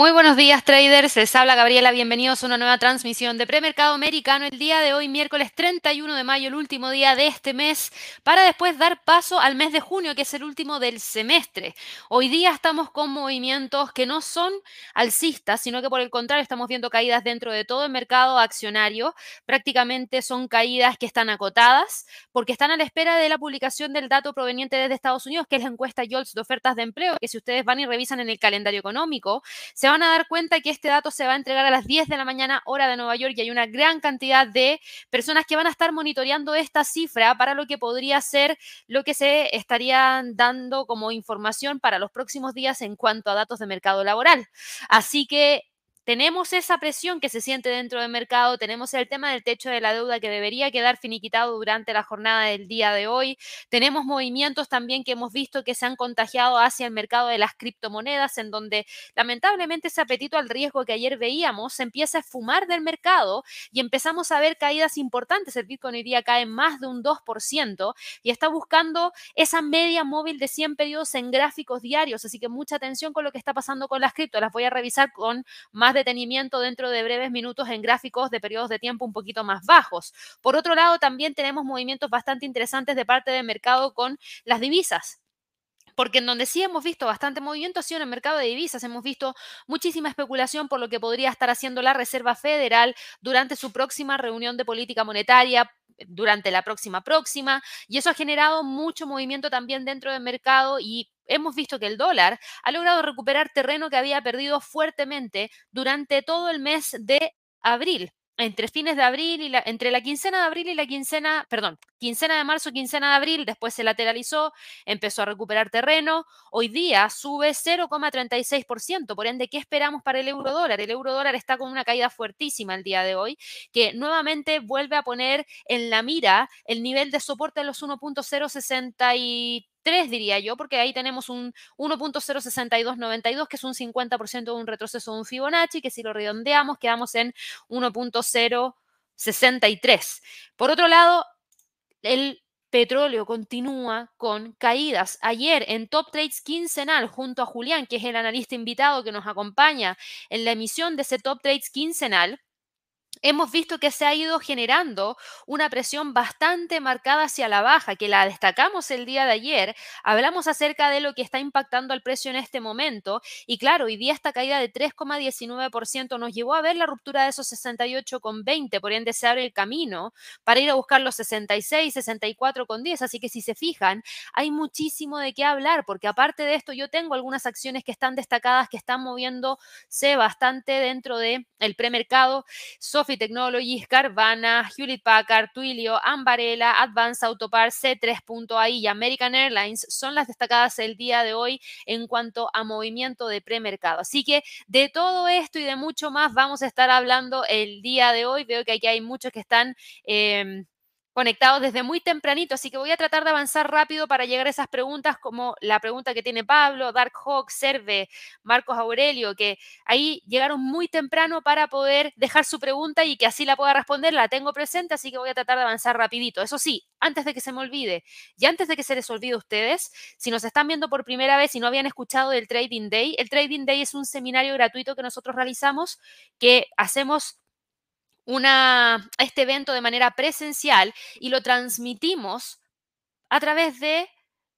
Muy buenos días traders, les habla Gabriela, bienvenidos a una nueva transmisión de premercado americano el día de hoy, miércoles 31 de mayo, el último día de este mes, para después dar paso al mes de junio, que es el último del semestre. Hoy día estamos con movimientos que no son alcistas, sino que por el contrario estamos viendo caídas dentro de todo el mercado accionario, prácticamente son caídas que están acotadas, porque están a la espera de la publicación del dato proveniente desde Estados Unidos, que es la encuesta YOLS de ofertas de empleo, que si ustedes van y revisan en el calendario económico, se van a dar cuenta que este dato se va a entregar a las 10 de la mañana hora de Nueva York y hay una gran cantidad de personas que van a estar monitoreando esta cifra para lo que podría ser lo que se estarían dando como información para los próximos días en cuanto a datos de mercado laboral. Así que tenemos esa presión que se siente dentro del mercado, tenemos el tema del techo de la deuda que debería quedar finiquitado durante la jornada del día de hoy, tenemos movimientos también que hemos visto que se han contagiado hacia el mercado de las criptomonedas, en donde lamentablemente ese apetito al riesgo que ayer veíamos se empieza a fumar del mercado y empezamos a ver caídas importantes. El Bitcoin hoy día cae más de un 2% y está buscando esa media móvil de 100 periodos en gráficos diarios, así que mucha atención con lo que está pasando con las cripto. Las voy a revisar con más detenimiento dentro de breves minutos en gráficos de periodos de tiempo un poquito más bajos. Por otro lado, también tenemos movimientos bastante interesantes de parte del mercado con las divisas porque en donde sí hemos visto bastante movimiento ha sido en el mercado de divisas. Hemos visto muchísima especulación por lo que podría estar haciendo la Reserva Federal durante su próxima reunión de política monetaria, durante la próxima próxima, y eso ha generado mucho movimiento también dentro del mercado y hemos visto que el dólar ha logrado recuperar terreno que había perdido fuertemente durante todo el mes de abril entre fines de abril y la, entre la quincena de abril y la quincena, perdón, quincena de marzo, quincena de abril, después se lateralizó, empezó a recuperar terreno, hoy día sube 0,36%, por ende, ¿qué esperamos para el euro dólar? El euro dólar está con una caída fuertísima el día de hoy, que nuevamente vuelve a poner en la mira el nivel de soporte de los 1.063 3, diría yo, porque ahí tenemos un 1.06292, que es un 50% de un retroceso de un Fibonacci, que si lo redondeamos quedamos en 1.063. Por otro lado, el petróleo continúa con caídas. Ayer en Top Trades quincenal, junto a Julián, que es el analista invitado que nos acompaña en la emisión de ese Top Trades quincenal, hemos visto que se ha ido generando una presión bastante marcada hacia la baja, que la destacamos el día de ayer. Hablamos acerca de lo que está impactando al precio en este momento. Y claro, hoy día esta caída de 3,19% nos llevó a ver la ruptura de esos 68,20, por ende se abre el camino para ir a buscar los 66, 64,10. Así que si se fijan, hay muchísimo de qué hablar, porque aparte de esto, yo tengo algunas acciones que están destacadas, que están moviéndose bastante dentro del el premercado. Sophie Technologies, Carvana, Hewlett Packard, Twilio, Ambarella, Advanced Autopar, C3.ai y American Airlines son las destacadas el día de hoy en cuanto a movimiento de premercado. Así que de todo esto y de mucho más vamos a estar hablando el día de hoy. Veo que aquí hay muchos que están... Em, conectados desde muy tempranito, así que voy a tratar de avanzar rápido para llegar a esas preguntas como la pregunta que tiene Pablo, Dark Hawk, Serve, Marcos Aurelio, que ahí llegaron muy temprano para poder dejar su pregunta y que así la pueda responder, la tengo presente, así que voy a tratar de avanzar rapidito. Eso sí, antes de que se me olvide y antes de que se les olvide a ustedes, si nos están viendo por primera vez y no habían escuchado del Trading Day, el Trading Day es un seminario gratuito que nosotros realizamos que hacemos una, este evento de manera presencial y lo transmitimos a través de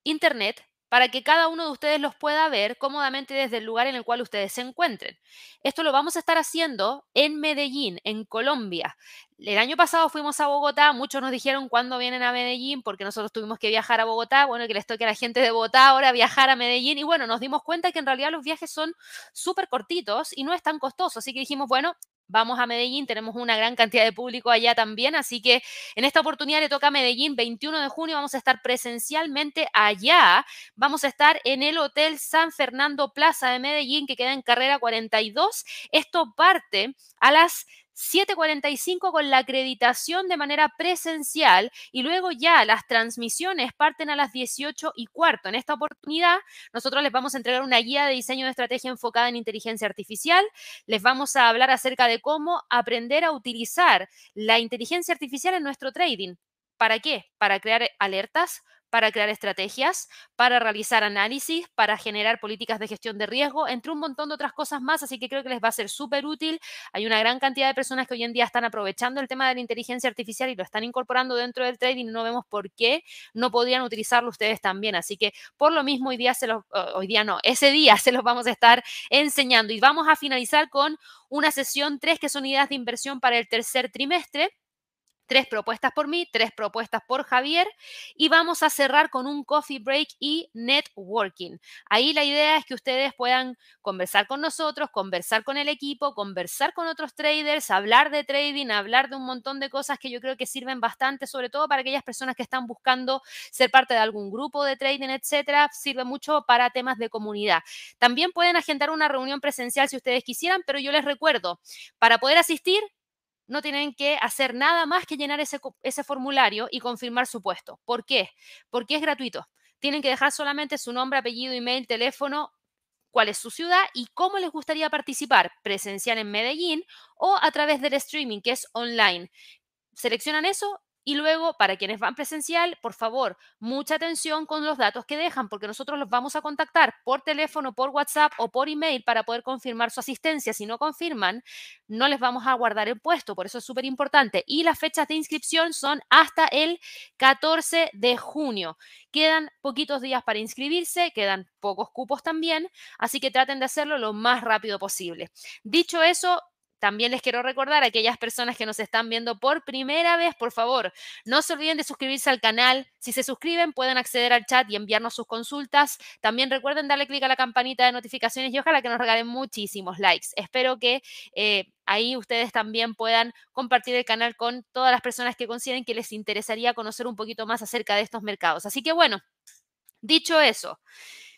Internet para que cada uno de ustedes los pueda ver cómodamente desde el lugar en el cual ustedes se encuentren. Esto lo vamos a estar haciendo en Medellín, en Colombia. El año pasado fuimos a Bogotá, muchos nos dijeron cuándo vienen a Medellín, porque nosotros tuvimos que viajar a Bogotá, bueno, que les toque a la gente de Bogotá ahora viajar a Medellín, y bueno, nos dimos cuenta que en realidad los viajes son súper cortitos y no es tan costoso, así que dijimos, bueno, vamos a Medellín, tenemos una gran cantidad de público allá también, así que en esta oportunidad le toca a Medellín, 21 de junio vamos a estar presencialmente allá, vamos a estar en el Hotel San Fernando Plaza de Medellín, que queda en carrera 42. Esto parte a las 7.45 con la acreditación de manera presencial y luego ya las transmisiones parten a las 18 y cuarto. En esta oportunidad nosotros les vamos a entregar una guía de diseño de estrategia enfocada en inteligencia artificial. Les vamos a hablar acerca de cómo aprender a utilizar la inteligencia artificial en nuestro trading. ¿Para qué? Para crear alertas para crear estrategias, para realizar análisis, para generar políticas de gestión de riesgo, entre un montón de otras cosas más, así que creo que les va a ser súper útil. Hay una gran cantidad de personas que hoy en día están aprovechando el tema de la inteligencia artificial y lo están incorporando dentro del trading no vemos por qué no podrían utilizarlo ustedes también. Así que por lo mismo hoy día se los, hoy día no, ese día se los vamos a estar enseñando y vamos a finalizar con una sesión 3 que son ideas de inversión para el tercer trimestre tres propuestas por mí, tres propuestas por Javier y vamos a cerrar con un coffee break y networking. Ahí la idea es que ustedes puedan conversar con nosotros, conversar con el equipo, conversar con otros traders, hablar de trading, hablar de un montón de cosas que yo creo que sirven bastante, sobre todo para aquellas personas que están buscando ser parte de algún grupo de trading, etcétera. Sirve mucho para temas de comunidad. También pueden agendar una reunión presencial si ustedes quisieran, pero yo les recuerdo, para poder asistir no tienen que hacer nada más que llenar ese, formulario y confirmar su puesto. ¿Por qué? Porque es gratuito. Tienen que dejar solamente su nombre, apellido, email, teléfono, cuál es su ciudad y cómo les gustaría participar, presencial en Medellín o a través del streaming, que es online. Seleccionan eso y luego, para quienes van presencial, por favor, mucha atención con los datos que dejan, porque nosotros los vamos a contactar por teléfono, por WhatsApp o por email para poder confirmar su asistencia. Si no confirman, no les vamos a guardar el puesto, por eso es súper importante. Y las fechas de inscripción son hasta el 14 de junio. Quedan poquitos días para inscribirse, quedan pocos cupos también, así que traten de hacerlo lo más rápido posible. Dicho eso, también les quiero recordar a aquellas personas que nos están viendo por primera vez, por favor, no se olviden de suscribirse al canal. Si se suscriben, pueden acceder al chat y enviarnos sus consultas. También recuerden darle clic a la campanita de notificaciones y ojalá que nos regalen muchísimos likes. Espero que eh, ahí ustedes también puedan compartir el canal con todas las personas que consideren que les interesaría conocer un poquito más acerca de estos mercados. Así que bueno, dicho eso,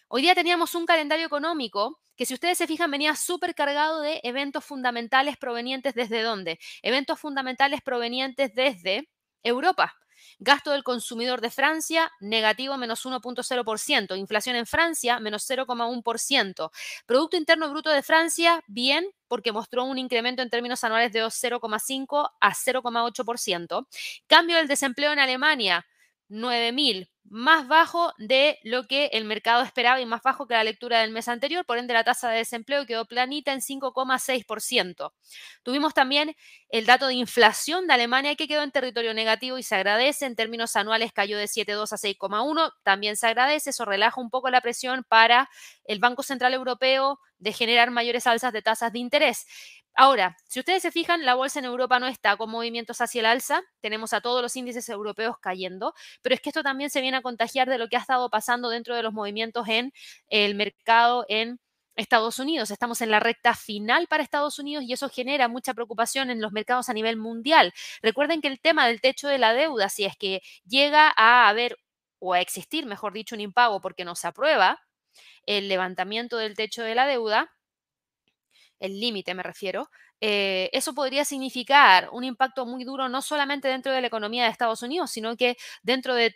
hoy día teníamos un calendario económico que si ustedes se fijan venía súper cargado de eventos fundamentales provenientes desde dónde? Eventos fundamentales provenientes desde Europa. Gasto del consumidor de Francia, negativo menos 1.0%. Inflación en Francia, menos 0,1%. Producto Interno Bruto de Francia, bien, porque mostró un incremento en términos anuales de 0,5 a 0,8%. Cambio del desempleo en Alemania, 9.000 más bajo de lo que el mercado esperaba y más bajo que la lectura del mes anterior, por ende la tasa de desempleo quedó planita en 5,6%. Tuvimos también el dato de inflación de Alemania que quedó en territorio negativo y se agradece, en términos anuales cayó de 7,2 a 6,1, también se agradece, eso relaja un poco la presión para el Banco Central Europeo de generar mayores alzas de tasas de interés. Ahora, si ustedes se fijan, la bolsa en Europa no está con movimientos hacia el alza, tenemos a todos los índices europeos cayendo, pero es que esto también se viene a contagiar de lo que ha estado pasando dentro de los movimientos en el mercado en Estados Unidos. Estamos en la recta final para Estados Unidos y eso genera mucha preocupación en los mercados a nivel mundial. Recuerden que el tema del techo de la deuda, si es que llega a haber o a existir, mejor dicho, un impago porque no se aprueba el levantamiento del techo de la deuda, el límite me refiero, eh, eso podría significar un impacto muy duro no solamente dentro de la economía de Estados Unidos, sino que dentro de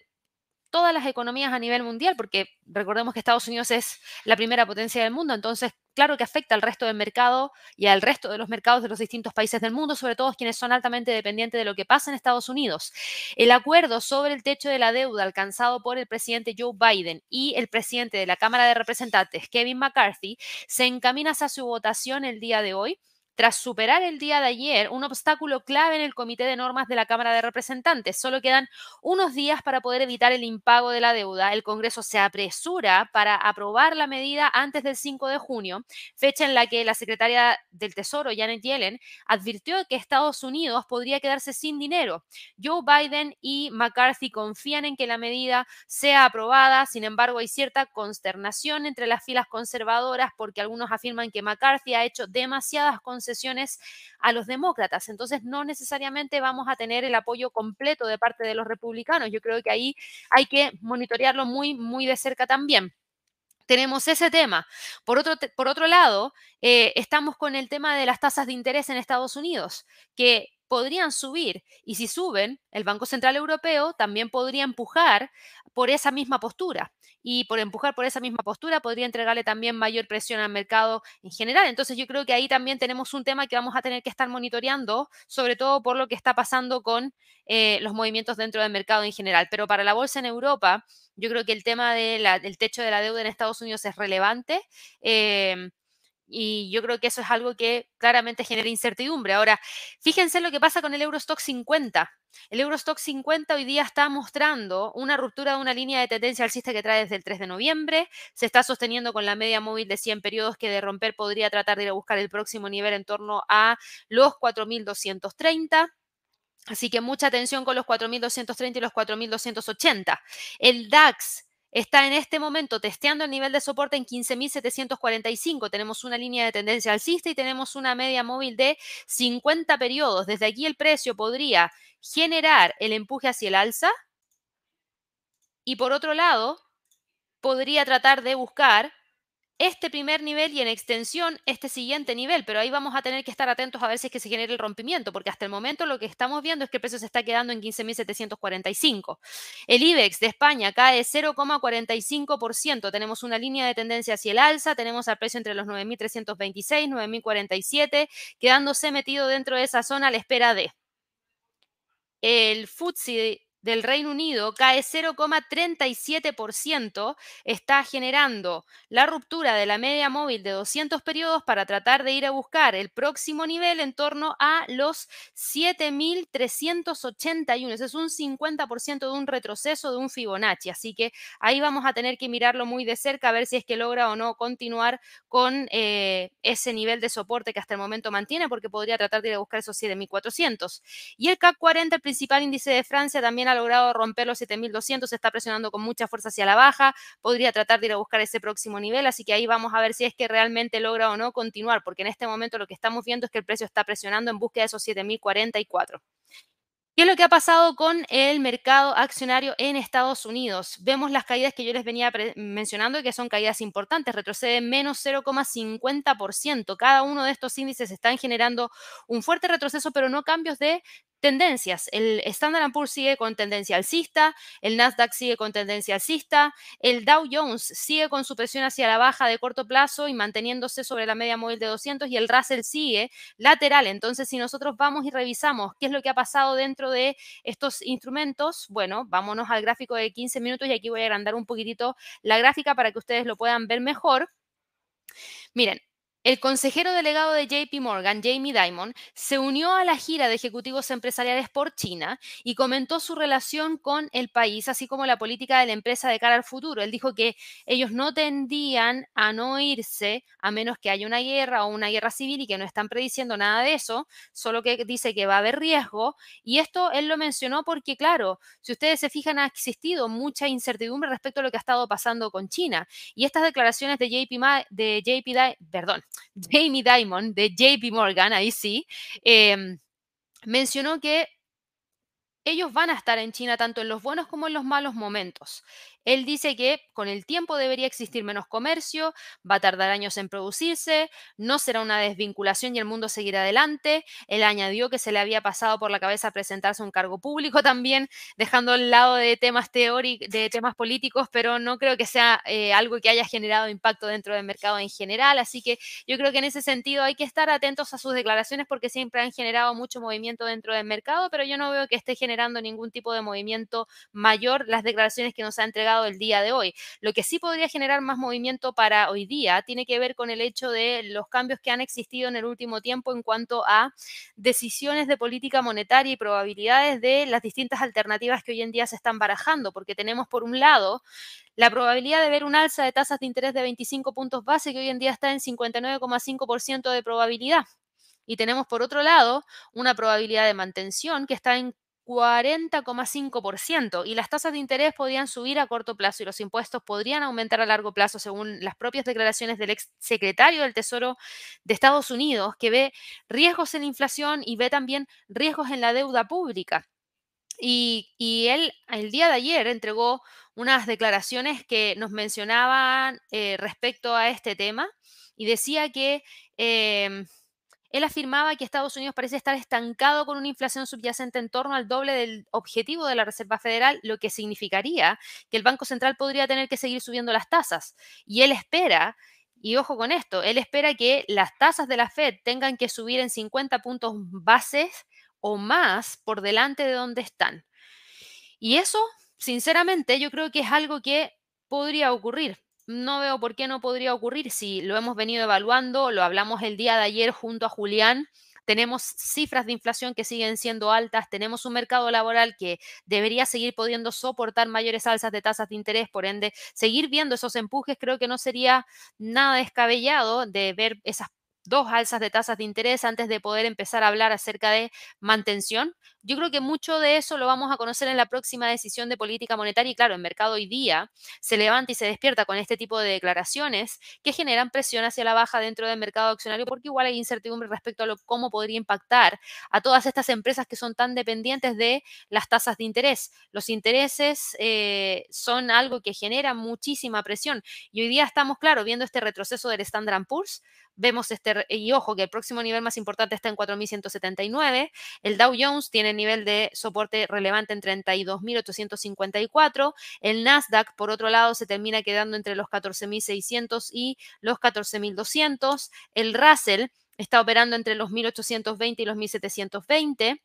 todas las economías a nivel mundial, porque recordemos que Estados Unidos es la primera potencia del mundo, entonces claro que afecta al resto del mercado y al resto de los mercados de los distintos países del mundo, sobre todo quienes son altamente dependientes de lo que pasa en Estados Unidos. El acuerdo sobre el techo de la deuda alcanzado por el presidente Joe Biden y el presidente de la Cámara de Representantes, Kevin McCarthy, se encamina hacia su votación el día de hoy tras superar el día de ayer un obstáculo clave en el Comité de Normas de la Cámara de Representantes, solo quedan unos días para poder evitar el impago de la deuda. El Congreso se apresura para aprobar la medida antes del 5 de junio, fecha en la que la secretaria del Tesoro, Janet Yellen, advirtió que Estados Unidos podría quedarse sin dinero. Joe Biden y McCarthy confían en que la medida sea aprobada, sin embargo hay cierta consternación entre las filas conservadoras porque algunos afirman que McCarthy ha hecho demasiadas concesiones sesiones a los demócratas. Entonces, no necesariamente vamos a tener el apoyo completo de parte de los republicanos. Yo creo que ahí hay que monitorearlo muy, muy de cerca también tenemos ese tema. Por otro, por otro lado, eh, estamos con el tema de las tasas de interés en Estados Unidos, que podrían subir y si suben, el Banco Central Europeo también podría empujar por esa misma postura. y por empujar por esa misma postura podría entregarle también mayor presión al mercado en general. Entonces yo creo que ahí también tenemos un tema que vamos a tener que estar monitoreando, sobre todo por lo que está pasando con eh, los movimientos dentro del mercado en general. Pero para la bolsa en Europa, yo creo que el tema del techo de la deuda en Estados Unidos es relevante. Em, y yo creo que eso es algo que claramente genera incertidumbre. Ahora, fíjense lo que pasa con el Eurostock 50. El Eurostock 50 hoy día está mostrando una ruptura de una línea de tendencia alcista que trae desde el 3 de noviembre. Se está sosteniendo con la media móvil de 100 periodos que de romper podría tratar de ir a buscar el próximo nivel en torno a los 4.230. Así que mucha atención con los 4.230 y los 4.280. El DAX está en este momento testeando el nivel de soporte en 15.745. Tenemos una línea de tendencia alcista y tenemos una media móvil de 50 periodos. Desde aquí el precio podría generar el empuje hacia el alza y por otro lado podría tratar de buscar este primer nivel y en extensión este siguiente nivel, pero ahí vamos a tener que estar atentos a ver si es que se genera el rompimiento, porque hasta el momento lo que estamos viendo es que el precio se está quedando en 15.745. El IBEX de España cae 0,45%, tenemos una línea de tendencia hacia el alza, tenemos al precio entre los 9.326, 9.047, quedándose metido dentro de esa zona a la espera de el FTSE del Reino Unido cae 0,37%, está generando la ruptura de la media móvil de 200 periodos para tratar de ir a buscar el próximo nivel en torno a los 7.381. Ese es un 50% de un retroceso de un Fibonacci, así que ahí vamos a tener que mirarlo muy de cerca a ver si es que logra o no continuar con eh, ese nivel de soporte que hasta el momento mantiene, porque podría tratar de ir a buscar esos 7.400. Y el CAC 40, el principal índice de Francia, también ha logrado romper los 7200, se está presionando con mucha fuerza hacia la baja, podría tratar de ir a buscar ese próximo nivel, así que ahí vamos a ver si es que realmente logra o no continuar, porque en este momento lo que estamos viendo es que el precio está presionando en búsqueda de esos 7044. ¿Qué es lo que ha pasado con el mercado accionario en Estados Unidos? Vemos las caídas que yo les venía mencionando y que son caídas importantes, retrocede menos 0,50%. Cada uno de estos índices están generando un fuerte retroceso, pero no cambios de tendencias. El Standard Poor's sigue con tendencia alcista, el Nasdaq sigue con tendencia alcista, el Dow Jones sigue con su presión hacia la baja de corto plazo y manteniéndose sobre la media móvil de 200 y el Russell sigue lateral. Entonces, si nosotros vamos y revisamos qué es lo que ha pasado dentro de estos instrumentos, bueno, vámonos al gráfico de 15 minutos y aquí voy a agrandar un poquitito la gráfica para que ustedes lo puedan ver mejor. Miren, el consejero delegado de JP Morgan, Jamie Dimon, se unió a la gira de ejecutivos empresariales por China y comentó su relación con el país, así como la política de la empresa de cara al futuro. Él dijo que ellos no tendían a no irse a menos que haya una guerra o una guerra civil y que no están prediciendo nada de eso, solo que dice que va a haber riesgo. Y esto él lo mencionó porque, claro, si ustedes se fijan, ha existido mucha incertidumbre respecto a lo que ha estado pasando con China. Y estas declaraciones de JP, de JP perdón, Jamie Dimon de JP Morgan, ahí sí, em, mencionó que ellos van a estar en China tanto en los buenos como en los malos momentos. Él dice que con el tiempo debería existir menos comercio, va a tardar años en producirse, no será una desvinculación y el mundo seguirá adelante. Él añadió que se le había pasado por la cabeza presentarse a un cargo público también, dejando al lado de temas teóricos, de temas políticos, pero no creo que sea eh, algo que haya generado impacto dentro del mercado en general. Así que yo creo que en ese sentido hay que estar atentos a sus declaraciones porque siempre han generado mucho movimiento dentro del mercado, pero yo no veo que esté generando ningún tipo de movimiento mayor las declaraciones que nos ha entregado el día de hoy. Lo que sí podría generar más movimiento para hoy día tiene que ver con el hecho de los cambios que han existido en el último tiempo en cuanto a decisiones de política monetaria y probabilidades de las distintas alternativas que hoy en día se están barajando, porque tenemos por un lado la probabilidad de ver un alza de tasas de interés de 25 puntos base que hoy en día está en 59,5% de probabilidad. Y tenemos por otro lado una probabilidad de mantención que está en 40,5% y las tasas de interés podían subir a corto plazo y los impuestos podrían aumentar a largo plazo según las propias declaraciones del ex secretario del Tesoro de Estados Unidos, que ve riesgos en la inflación y ve también riesgos en la deuda pública. Y, él el día de ayer entregó unas declaraciones que nos mencionaban eh, respecto a este tema y decía que... Em, él afirmaba que Estados Unidos parece estar estancado con una inflación subyacente en torno al doble del objetivo de la Reserva Federal, lo que significaría que el Banco Central podría tener que seguir subiendo las tasas. Y él espera, y ojo con esto, él espera que las tasas de la Fed tengan que subir en 50 puntos bases o más por delante de donde están. Y eso, sinceramente, yo creo que es algo que podría ocurrir no veo por qué no podría ocurrir si lo hemos venido evaluando, lo hablamos el día de ayer junto a Julián. Tenemos cifras de inflación que siguen siendo altas, tenemos un mercado laboral que debería seguir pudiendo soportar mayores alzas de tasas de interés, por ende, seguir viendo esos empujes creo que no sería nada descabellado de ver esas dos alzas de tasas de interés antes de poder empezar a hablar acerca de mantención. Yo creo que mucho de eso lo vamos a conocer en la próxima decisión de política monetaria y claro, el mercado hoy día se levanta y se despierta con este tipo de declaraciones que generan presión hacia la baja dentro del mercado accionario porque igual hay incertidumbre respecto a lo, cómo podría impactar a todas estas empresas que son tan dependientes de las tasas de interés. Los intereses eh, son algo que genera muchísima presión y hoy día estamos, claro, viendo este retroceso del Standard Poor's, vemos este, y ojo, que el próximo nivel más importante está en 4.179, el Dow Jones tiene nivel de soporte relevante en 32.854, el Nasdaq, por otro lado, se termina quedando entre los 14.600 y los 14.200, el Russell está operando entre los 1.820 y los 1.720,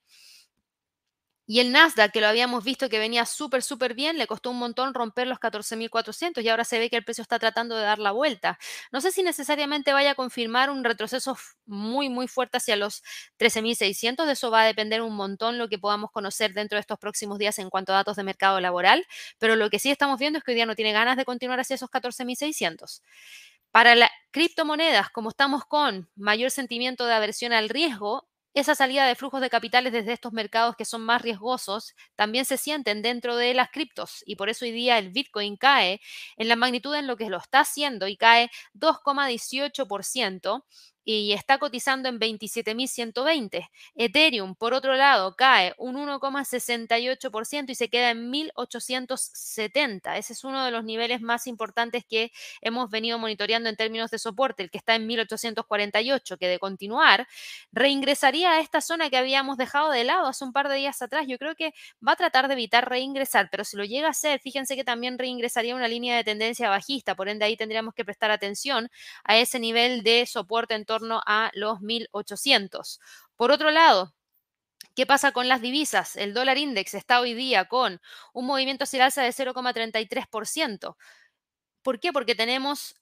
y el Nasdaq, que lo habíamos visto que venía súper, súper bien, le costó un montón romper los 14.400 y ahora se ve que el precio está tratando de dar la vuelta. No sé si necesariamente vaya a confirmar un retroceso muy, muy fuerte hacia los 13.600. De eso va a depender un montón lo que podamos conocer dentro de estos próximos días en cuanto a datos de mercado laboral. Pero lo que sí estamos viendo es que hoy día no tiene ganas de continuar hacia esos 14.600. Para las criptomonedas, como estamos con mayor sentimiento de aversión al riesgo, esa salida de flujos de capitales desde estos mercados que son más riesgosos también se sienten dentro de las criptos y por eso hoy día el Bitcoin cae en la magnitud en lo que lo está haciendo y cae 2,18% y está cotizando en 27.120. Ethereum, por otro lado, cae un 1,68% y se queda en 1.870. Ese es uno de los niveles más importantes que hemos venido monitoreando en términos de soporte, el que está en 1.848, que de continuar reingresaría a esta zona que habíamos dejado de lado hace un par de días atrás. Yo creo que va a tratar de evitar reingresar, pero si lo llega a hacer, fíjense que también reingresaría una línea de tendencia bajista, por ende ahí tendríamos que prestar atención a ese nivel de soporte en torno a los 1.800. Por otro lado, ¿Qué pasa con las divisas? El dólar index está hoy día con un movimiento hacia el alza de 0,33%. ¿Por qué? Porque tenemos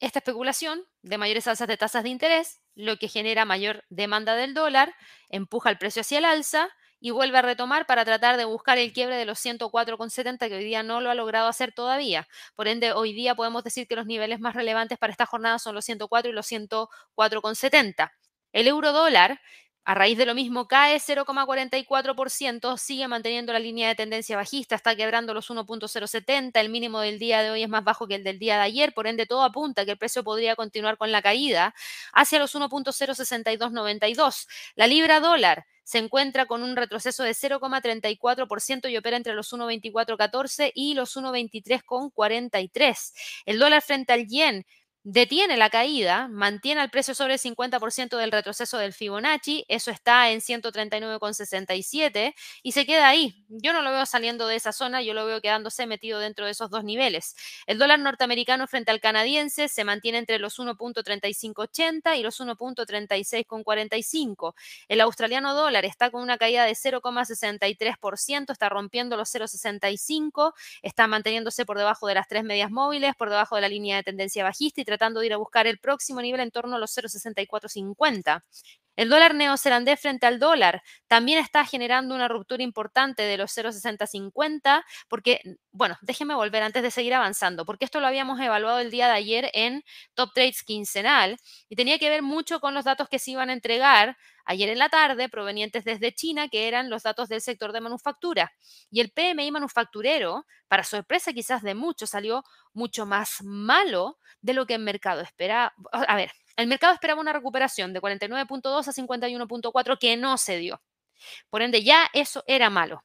esta especulación de mayores alzas de tasas de interés, lo que genera mayor demanda del dólar, empuja el precio hacia el alza y vuelve a retomar para tratar de buscar el quiebre de los 104,70 que hoy día no lo ha logrado hacer todavía. Por ende, hoy día podemos decir que los niveles más relevantes para esta jornada son los 104 y los 104,70. El euro dólar a raíz de lo mismo, cae 0,44%, sigue manteniendo la línea de tendencia bajista, está quebrando los 1.070, el mínimo del día de hoy es más bajo que el del día de ayer, por ende todo apunta que el precio podría continuar con la caída hacia los 1.06292. La libra dólar se encuentra con un retroceso de 0,34% y opera entre los 1.2414 y los 1.23,43. El dólar frente al yen detiene la caída, mantiene el precio sobre el 50% del retroceso del Fibonacci, eso está en 139,67 y se queda ahí. Yo no lo veo saliendo de esa zona, yo lo veo quedándose metido dentro de esos dos niveles. El dólar norteamericano frente al canadiense se mantiene entre los 1.3580 y los 1.36,45. El australiano dólar está con una caída de 0,63%, está rompiendo los 0,65, está manteniéndose por debajo de las tres medias móviles, por debajo de la línea de tendencia bajista y tratando de ir a buscar el próximo nivel en torno a los 0,6450. El dólar neozelandés frente al dólar también está generando una ruptura importante de los 0,6050 porque, bueno, déjenme volver antes de seguir avanzando, porque esto lo habíamos evaluado el día de ayer en Top Trades quincenal y tenía que ver mucho con los datos que se iban a entregar ayer en la tarde provenientes desde China, que eran los datos del sector de manufactura. Y el PMI manufacturero, para sorpresa quizás de muchos, salió mucho más malo de lo que el mercado esperaba. A ver, el mercado esperaba una recuperación de 49.2 a 51.4 que no se dio. Por ende, ya eso era malo.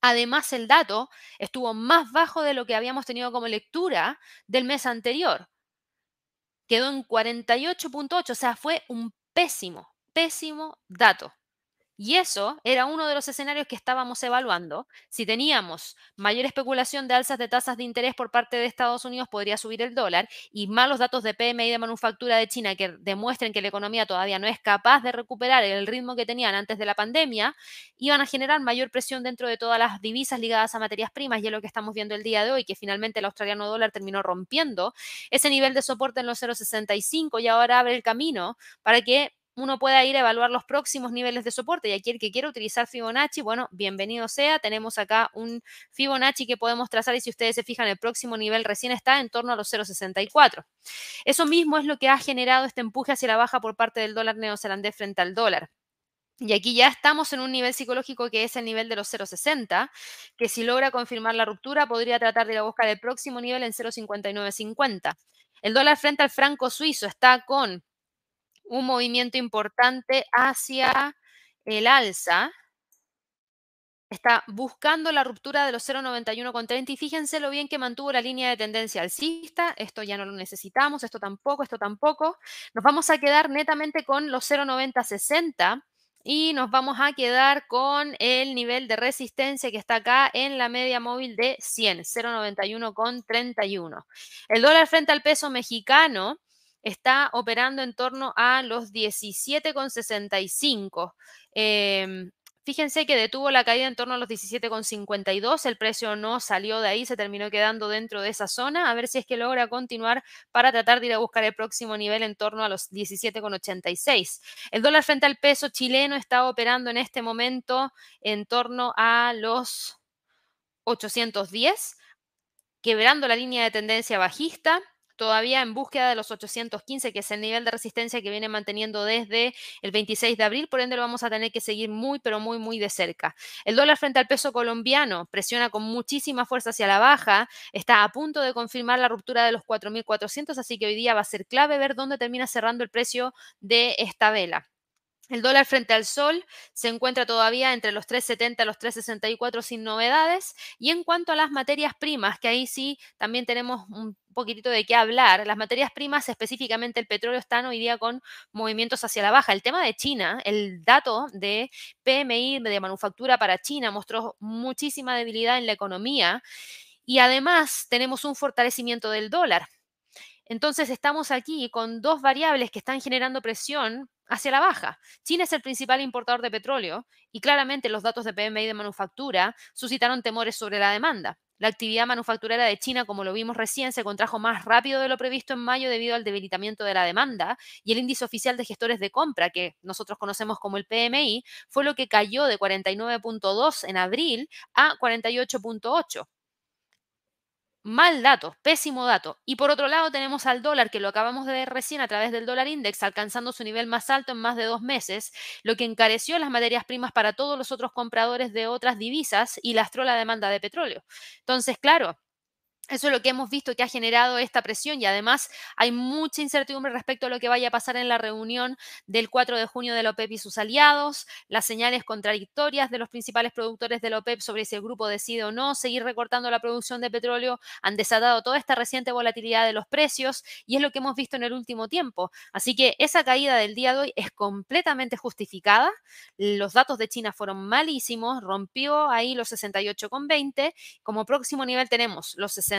Además, el dato estuvo más bajo de lo que habíamos tenido como lectura del mes anterior. Quedó en 48.8, o sea, fue un pésimo, pésimo dato. Y eso era uno de los escenarios que estábamos evaluando. Si teníamos mayor especulación de alzas de tasas de interés por parte de Estados Unidos, podría subir el dólar y malos datos de PMI de manufactura de China que demuestren que la economía todavía no es capaz de recuperar el ritmo que tenían antes de la pandemia, iban a generar mayor presión dentro de todas las divisas ligadas a materias primas y es lo que estamos viendo el día de hoy, que finalmente el australiano dólar terminó rompiendo ese nivel de soporte en los 0,65 y ahora abre el camino para que uno pueda ir a evaluar los próximos niveles de soporte. Y aquí el que quiera utilizar Fibonacci, bueno, bienvenido sea. Tenemos acá un Fibonacci que podemos trazar y si ustedes se fijan, el próximo nivel recién está en torno a los 0,64. Eso mismo es lo que ha generado este empuje hacia la baja por parte del dólar neozelandés frente al dólar. Y aquí ya estamos en un nivel psicológico que es el nivel de los 0,60, que si logra confirmar la ruptura podría tratar de ir a buscar el próximo nivel en 0,5950. El dólar frente al franco suizo está con un movimiento importante hacia el alza. Está buscando la ruptura de los 0,91,30 y fíjense lo bien que mantuvo la línea de tendencia alcista. Esto ya no lo necesitamos, esto tampoco, esto tampoco. Nos vamos a quedar netamente con los 0,90,60 y nos vamos a quedar con el nivel de resistencia que está acá en la media móvil de 100, 0,91,31. El dólar frente al peso mexicano está operando en torno a los 17,65. Em, fíjense que detuvo la caída en torno a los 17,52, el precio no salió de ahí, se terminó quedando dentro de esa zona, a ver si es que logra continuar para tratar de ir a buscar el próximo nivel en torno a los 17,86. El dólar frente al peso chileno está operando en este momento en torno a los 810, quebrando la línea de tendencia bajista todavía en búsqueda de los 815, que es el nivel de resistencia que viene manteniendo desde el 26 de abril, por ende lo vamos a tener que seguir muy, pero muy, muy de cerca. El dólar frente al peso colombiano presiona con muchísima fuerza hacia la baja, está a punto de confirmar la ruptura de los 4.400, así que hoy día va a ser clave ver dónde termina cerrando el precio de esta vela. El dólar frente al sol se encuentra todavía entre los 3,70 y los 3,64 sin novedades. Y en cuanto a las materias primas, que ahí sí también tenemos un poquitito de qué hablar, las materias primas, específicamente el petróleo, están hoy día con movimientos hacia la baja. El tema de China, el dato de PMI de manufactura para China mostró muchísima debilidad en la economía. Y además tenemos un fortalecimiento del dólar. Entonces estamos aquí con dos variables que están generando presión hacia la baja. China es el principal importador de petróleo y claramente los datos de PMI de manufactura suscitaron temores sobre la demanda. La actividad manufacturera de China, como lo vimos recién, se contrajo más rápido de lo previsto en mayo debido al debilitamiento de la demanda y el índice oficial de gestores de compra, que nosotros conocemos como el PMI, fue lo que cayó de 49.2 en abril a 48.8 mal dato, pésimo dato. Y por otro lado tenemos al dólar, que lo acabamos de ver recién a través del dólar index, alcanzando su nivel más alto en más de dos meses, lo que encareció las materias primas para todos los otros compradores de otras divisas y lastró la demanda de petróleo. Entonces, claro, eso es lo que hemos visto que ha generado esta presión y además hay mucha incertidumbre respecto a lo que vaya a pasar en la reunión del 4 de junio de la OPEP y sus aliados, las señales contradictorias de los principales productores de la OPEP sobre si el grupo decide o no seguir recortando la producción de petróleo han desatado toda esta reciente volatilidad de los precios y es lo que hemos visto en el último tiempo. Así que esa caída del día de hoy es completamente justificada. Los datos de China fueron malísimos, rompió ahí los 68,20. Como próximo nivel tenemos los 60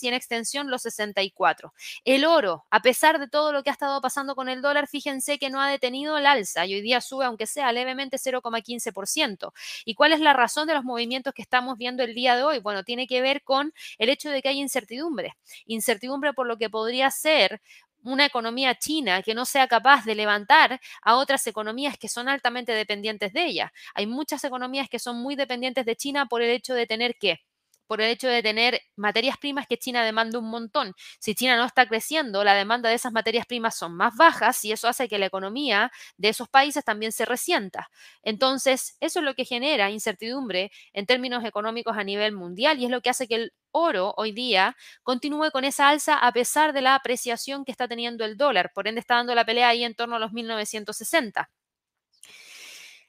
y en extensión los 64. El oro, a pesar de todo lo que ha estado pasando con el dólar, fíjense que no ha detenido el alza y hoy día sube, aunque sea levemente, 0,15%. ¿Y cuál es la razón de los movimientos que estamos viendo el día de hoy? Bueno, tiene que ver con el hecho de que hay incertidumbre. Incertidumbre por lo que podría ser una economía china que no sea capaz de levantar a otras economías que son altamente dependientes de ella. Hay muchas economías que son muy dependientes de China por el hecho de tener que por el hecho de tener materias primas que China demanda un montón. Si China no está creciendo, la demanda de esas materias primas son más bajas y eso hace que la economía de esos países también se resienta. Entonces, eso es lo que genera incertidumbre en términos económicos a nivel mundial y es lo que hace que el oro hoy día continúe con esa alza a pesar de la apreciación que está teniendo el dólar. Por ende, está dando la pelea ahí en torno a los 1960.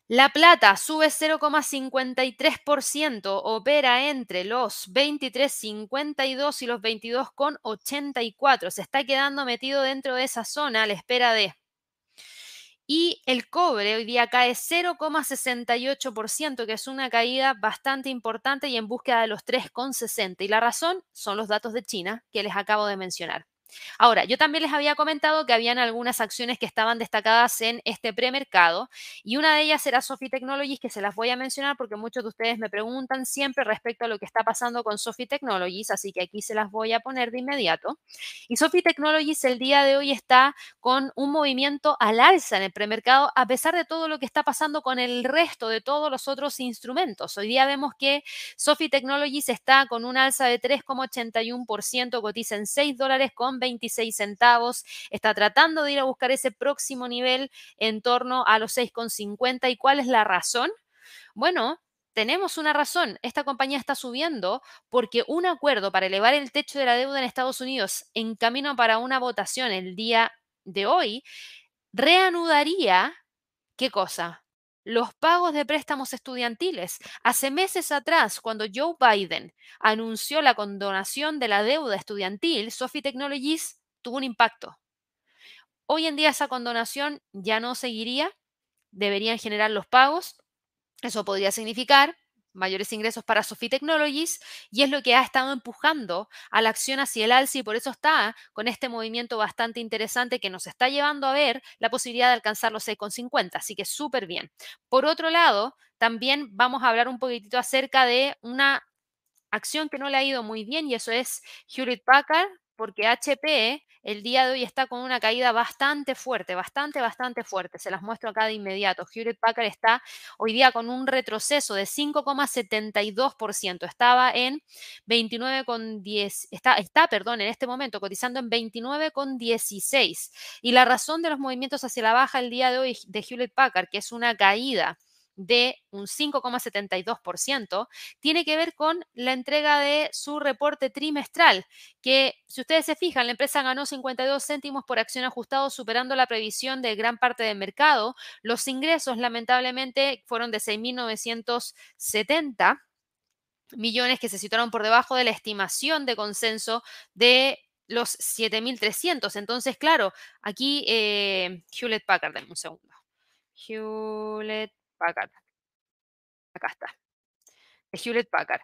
La plata sube 0,53%, opera entre los 23,52 y los 22,84. Se está quedando metido dentro de esa zona a la espera de Y el cobre hoy día cae 0,68%, que es una caída bastante importante y en búsqueda de los 3,60. Y la razón son los datos de China que les acabo de mencionar. Ahora, yo también les había comentado que habían algunas acciones que estaban destacadas en este premercado y una de ellas era Sophie Technologies, que se las voy a mencionar porque muchos de ustedes me preguntan siempre respecto a lo que está pasando con Sophie Technologies, así que aquí se las voy a poner de inmediato. Y Sophie Technologies el día de hoy está con un movimiento al alza en el premercado a pesar de todo lo que está pasando con el resto de todos los otros instrumentos. Hoy día vemos que Sophie Technologies está con un alza de 3,81%, cotiza en 6 dólares con 26 centavos, está tratando de ir a buscar ese próximo nivel en torno a los 6,50. ¿Y cuál es la razón? Bueno, tenemos una razón. Esta compañía está subiendo porque un acuerdo para elevar el techo de la deuda en Estados Unidos en camino para una votación el día de hoy reanudaría, ¿qué cosa? Los pagos de préstamos estudiantiles. Hace meses atrás, cuando Joe Biden anunció la condonación de la deuda estudiantil, Sophie Technologies tuvo un impacto. Hoy en día esa condonación ya no seguiría, deberían generar los pagos. Eso podría significar mayores ingresos para Sophie Technologies y es lo que ha estado empujando a la acción hacia el alza y por eso está con este movimiento bastante interesante que nos está llevando a ver la posibilidad de alcanzar los 6,50. Así que súper bien. Por otro lado, también vamos a hablar un poquitito acerca de una acción que no le ha ido muy bien y eso es Hewlett Packard porque HP el día de hoy está con una caída bastante fuerte, bastante, bastante fuerte. Se las muestro acá de inmediato. Hewlett Packard está hoy día con un retroceso de 5,72%. Estaba en 29,10, está, está, perdón, en este momento cotizando en 29,16. Y la razón de los movimientos hacia la baja el día de hoy de Hewlett Packard, que es una caída de un 5,72%, tiene que ver con la entrega de su reporte trimestral, que si ustedes se fijan, la empresa ganó 52 céntimos por acción ajustado, superando la previsión de gran parte del mercado. Los ingresos, lamentablemente, fueron de 6.970 millones que se situaron por debajo de la estimación de consenso de los 7.300. Entonces, claro, aquí eh, Hewlett Packard, denme un segundo. Hewlett Packard. Acá está. Hewlett Packard.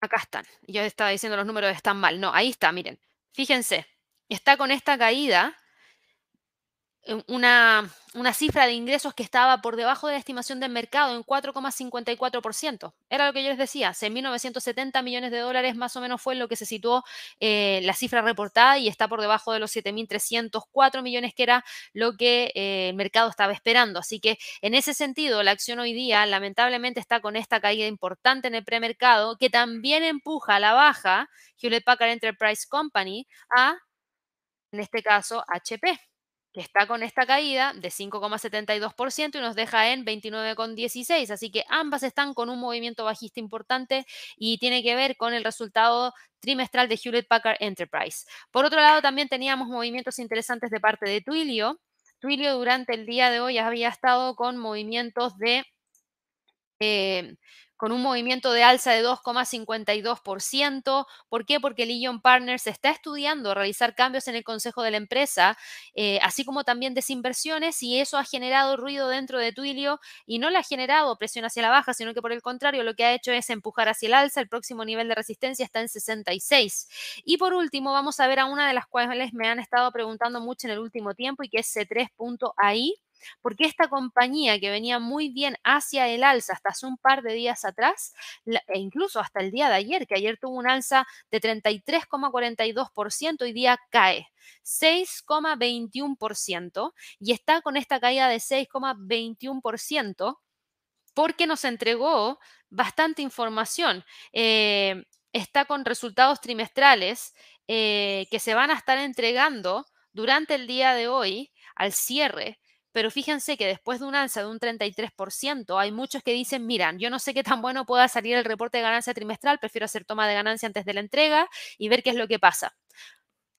Acá están. Yo estaba diciendo los números están mal. No, ahí está, miren. Fíjense, está con esta caída una, una, cifra de ingresos que estaba por debajo de la estimación del mercado en 4,54%. Era lo que yo les decía, 6.970 millones de dólares más o menos fue lo que se situó eh, la cifra reportada y está por debajo de los 7.304 millones que era lo que eh, el mercado estaba esperando. Así que en ese sentido, la acción hoy día lamentablemente está con esta caída importante en el premercado que también empuja a la baja Hewlett Packard Enterprise Company a, en este caso, HP que está con esta caída de 5,72% y nos deja en 29,16. Así que ambas están con un movimiento bajista importante y tiene que ver con el resultado trimestral de Hewlett Packard Enterprise. Por otro lado, también teníamos movimientos interesantes de parte de Twilio. Twilio durante el día de hoy había estado con movimientos de... Eh, con un movimiento de alza de 2,52%. ¿Por qué? Porque Legion Partners está estudiando realizar cambios en el consejo de la empresa, eh, así como también desinversiones, y eso ha generado ruido dentro de Twilio y no le ha generado presión hacia la baja, sino que por el contrario lo que ha hecho es empujar hacia el alza. El próximo nivel de resistencia está en 66. Y por último, vamos a ver a una de las cuales me han estado preguntando mucho en el último tiempo y que es C3.ai porque esta compañía que venía muy bien hacia el alza hasta hace un par de días atrás, e incluso hasta el día de ayer, que ayer tuvo un alza de 33,42%, hoy día cae 6,21% y está con esta caída de 6,21% porque nos entregó bastante información. Eh, está con resultados trimestrales eh, que se van a estar entregando durante el día de hoy al cierre pero fíjense que después de un alza de un 33%, hay muchos que dicen, miran, yo no sé qué tan bueno pueda salir el reporte de ganancia trimestral, prefiero hacer toma de ganancia antes de la entrega y ver qué es lo que pasa.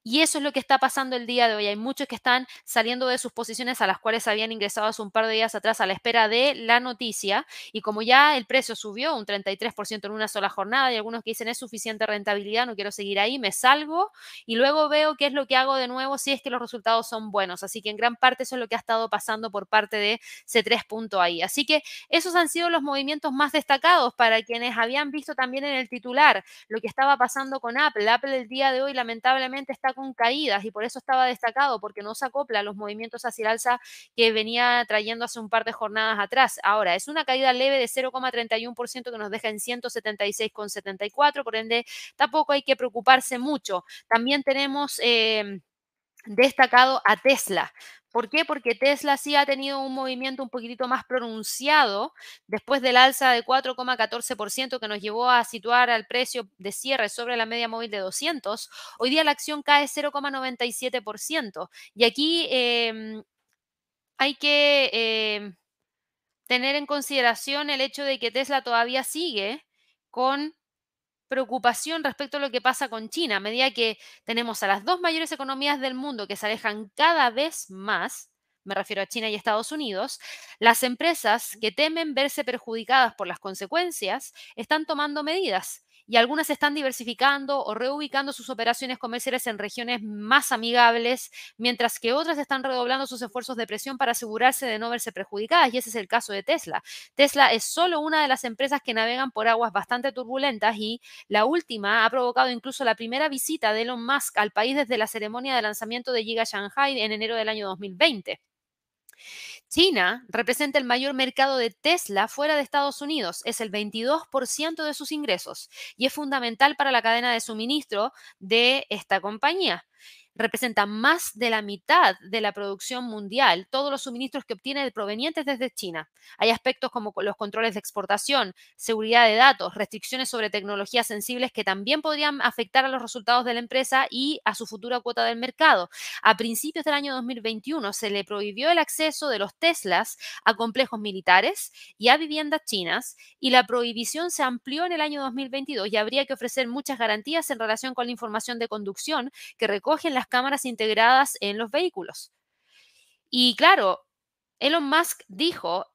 Y eso es lo que está pasando el día de hoy. Hay muchos que están saliendo de sus posiciones a las cuales habían ingresado hace un par de días atrás a la espera de la noticia. Y como ya el precio subió un 33% en una sola jornada y algunos que dicen es suficiente rentabilidad, no quiero seguir ahí, me salgo y luego veo qué es lo que hago de nuevo si es que los resultados son buenos. Así que en gran parte eso es lo que ha estado pasando por parte de C3.ai. Así que esos han sido los movimientos más destacados para quienes habían visto también en el titular lo que estaba pasando con Apple. Apple el día de hoy lamentablemente está con caídas y por eso estaba destacado, porque no se acopla a los movimientos hacia el alza que venía trayendo hace un par de jornadas atrás. Ahora, es una caída leve de 0,31% que nos deja en 176,74, por ende, tampoco hay que preocuparse mucho. También tenemos... Eh, destacado a Tesla. ¿Por qué? Porque Tesla sí ha tenido un movimiento un poquitito más pronunciado después del alza de 4,14% que nos llevó a situar al precio de cierre sobre la media móvil de 200. Hoy día la acción cae 0,97%. Y aquí em, hay que em, tener en consideración el hecho de que Tesla todavía sigue con preocupación respecto a lo que pasa con China. A medida que tenemos a las dos mayores economías del mundo que se alejan cada vez más, me refiero a China y Estados Unidos, las empresas que temen verse perjudicadas por las consecuencias están tomando medidas y algunas están diversificando o reubicando sus operaciones comerciales en regiones más amigables, mientras que otras están redoblando sus esfuerzos de presión para asegurarse de no verse perjudicadas, y ese es el caso de Tesla. Tesla es solo una de las empresas que navegan por aguas bastante turbulentas y la última ha provocado incluso la primera visita de Elon Musk al país desde la ceremonia de lanzamiento de Giga Shanghai en enero del año 2020. China representa el mayor mercado de Tesla fuera de Estados Unidos, es el 22% de sus ingresos y es fundamental para la cadena de suministro de esta compañía representa más de la mitad de la producción mundial, todos los suministros que obtiene provenientes desde China. Hay aspectos como los controles de exportación, seguridad de datos, restricciones sobre tecnologías sensibles que también podrían afectar a los resultados de la empresa y a su futura cuota del mercado. A principios del año 2021 se le prohibió el acceso de los Teslas a complejos militares y a viviendas chinas y la prohibición se amplió en el año 2022 y habría que ofrecer muchas garantías en relación con la información de conducción que recogen las cámaras integradas en los vehículos. Y claro, Elon Musk dijo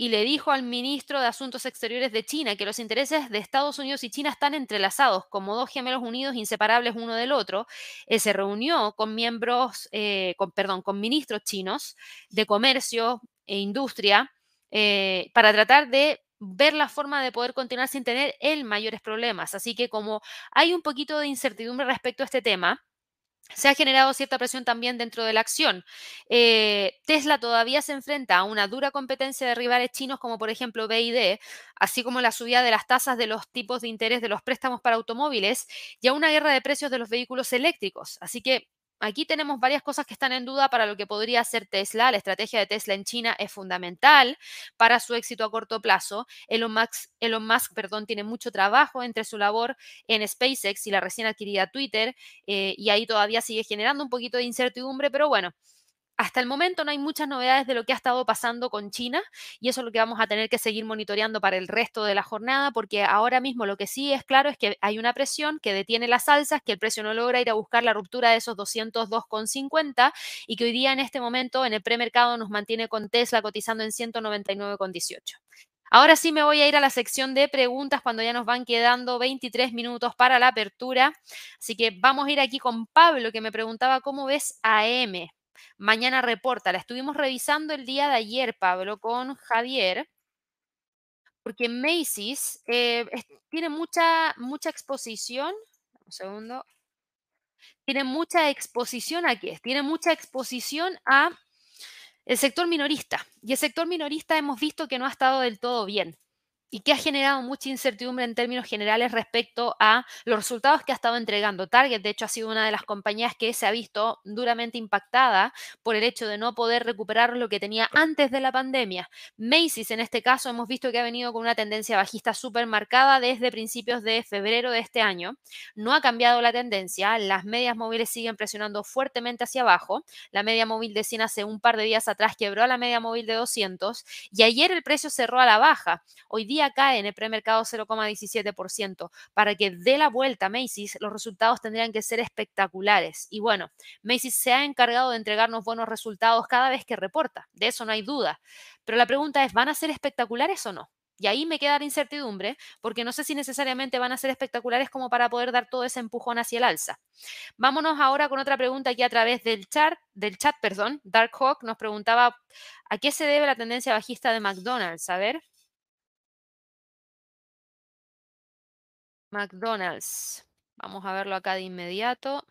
y le dijo al ministro de Asuntos Exteriores de China que los intereses de Estados Unidos y China están entrelazados como dos gemelos unidos inseparables uno del otro. Él se reunió con miembros, eh, con, perdón, con ministros chinos de comercio e industria eh, para tratar de ver la forma de poder continuar sin tener él mayores problemas. Así que como hay un poquito de incertidumbre respecto a este tema, se ha generado cierta presión también dentro de la acción. Eh, Tesla todavía se enfrenta a una dura competencia de rivales chinos como por ejemplo BID, así como la subida de las tasas de los tipos de interés de los préstamos para automóviles y a una guerra de precios de los vehículos eléctricos. Así que Aquí tenemos varias cosas que están en duda para lo que podría ser Tesla. La estrategia de Tesla en China es fundamental para su éxito a corto plazo. Elon Musk, Elon Musk perdón, tiene mucho trabajo entre su labor en SpaceX y la recién adquirida Twitter, eh, y ahí todavía sigue generando un poquito de incertidumbre, pero bueno, hasta el momento no hay muchas novedades de lo que ha estado pasando con China y eso es lo que vamos a tener que seguir monitoreando para el resto de la jornada porque ahora mismo lo que sí es claro es que hay una presión que detiene las alzas, que el precio no logra ir a buscar la ruptura de esos 202,50 y que hoy día en este momento en el premercado nos mantiene con Tesla cotizando en 199,18. Ahora sí me voy a ir a la sección de preguntas cuando ya nos van quedando 23 minutos para la apertura. Así que vamos a ir aquí con Pablo que me preguntaba cómo ves AM. Mañana reporta. La estuvimos revisando el día de ayer, Pablo, con Javier, porque Macy's eh, tiene mucha, mucha exposición. Un segundo. Tiene mucha exposición a qué? Tiene mucha exposición a el sector minorista. Y el sector minorista hemos visto que no ha estado del todo bien y que ha generado mucha incertidumbre en términos generales respecto a los resultados que ha estado entregando Target. De hecho, ha sido una de las compañías que se ha visto duramente impactada por el hecho de no poder recuperar lo que tenía antes de la pandemia. Macy's, en este caso, hemos visto que ha venido con una tendencia bajista súper marcada desde principios de febrero de este año. No ha cambiado la tendencia. Las medias móviles siguen presionando fuertemente hacia abajo. La media móvil de 100 hace un par de días atrás quebró a la media móvil de 200 y ayer el precio cerró a la baja. Hoy día cae en el premercado 0,17%. Para que dé la vuelta Macy's, los resultados tendrían que ser espectaculares. Y bueno, Macy's se ha encargado de entregarnos buenos resultados cada vez que reporta, de eso no hay duda. Pero la pregunta es, ¿van a ser espectaculares o no? Y ahí me queda la incertidumbre, porque no sé si necesariamente van a ser espectaculares como para poder dar todo ese empujón hacia el alza. Vámonos ahora con otra pregunta aquí a través del chat, del chat, perdón. Dark Hawk nos preguntaba a qué se debe la tendencia bajista de McDonald's. A ver. McDonald's. Vamos a verlo acá de inmediato.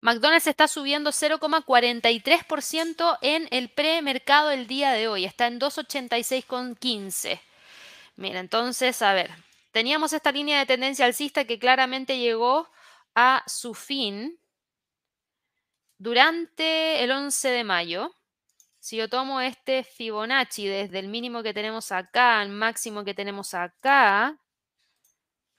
McDonald's está subiendo 0,43% en el premercado el día de hoy. Está en 286,15. Mira, entonces, a ver, teníamos esta línea de tendencia alcista que claramente llegó a su fin durante el 11 de mayo. Si yo tomo este Fibonacci desde el mínimo que tenemos acá al máximo que tenemos acá,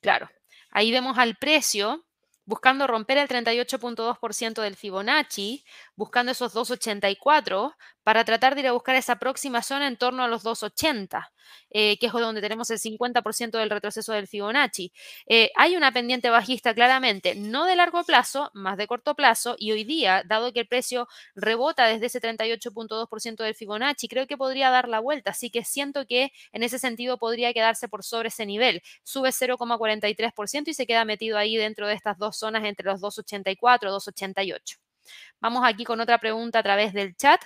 claro, ahí vemos al precio buscando romper el 38.2% del Fibonacci, buscando esos 284 para tratar de ir a buscar esa próxima zona en torno a los 280, eh, que es donde tenemos el 50% del retroceso del Fibonacci. Eh, hay una pendiente bajista claramente, no de largo plazo, más de corto plazo, y hoy día, dado que el precio rebota desde ese 38.2% del Fibonacci, creo que podría dar la vuelta, así que siento que en ese sentido podría quedarse por sobre ese nivel. Sube 0,43% y se queda metido ahí dentro de estas dos zonas entre los 284 y 288. Vamos aquí con otra pregunta a través del chat.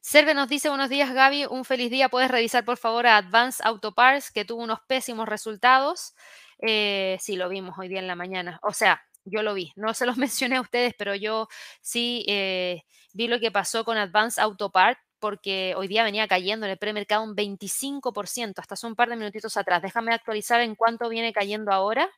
Serve nos dice, buenos días Gaby, un feliz día. ¿Puedes revisar por favor a Advanced Auto Parts que tuvo unos pésimos resultados? Eh, sí, lo vimos hoy día en la mañana. O sea, yo lo vi. No se los mencioné a ustedes, pero yo sí eh, vi lo que pasó con Advanced Auto Parts porque hoy día venía cayendo en el premercado un 25%, hasta hace un par de minutitos atrás. Déjame actualizar en cuánto viene cayendo ahora.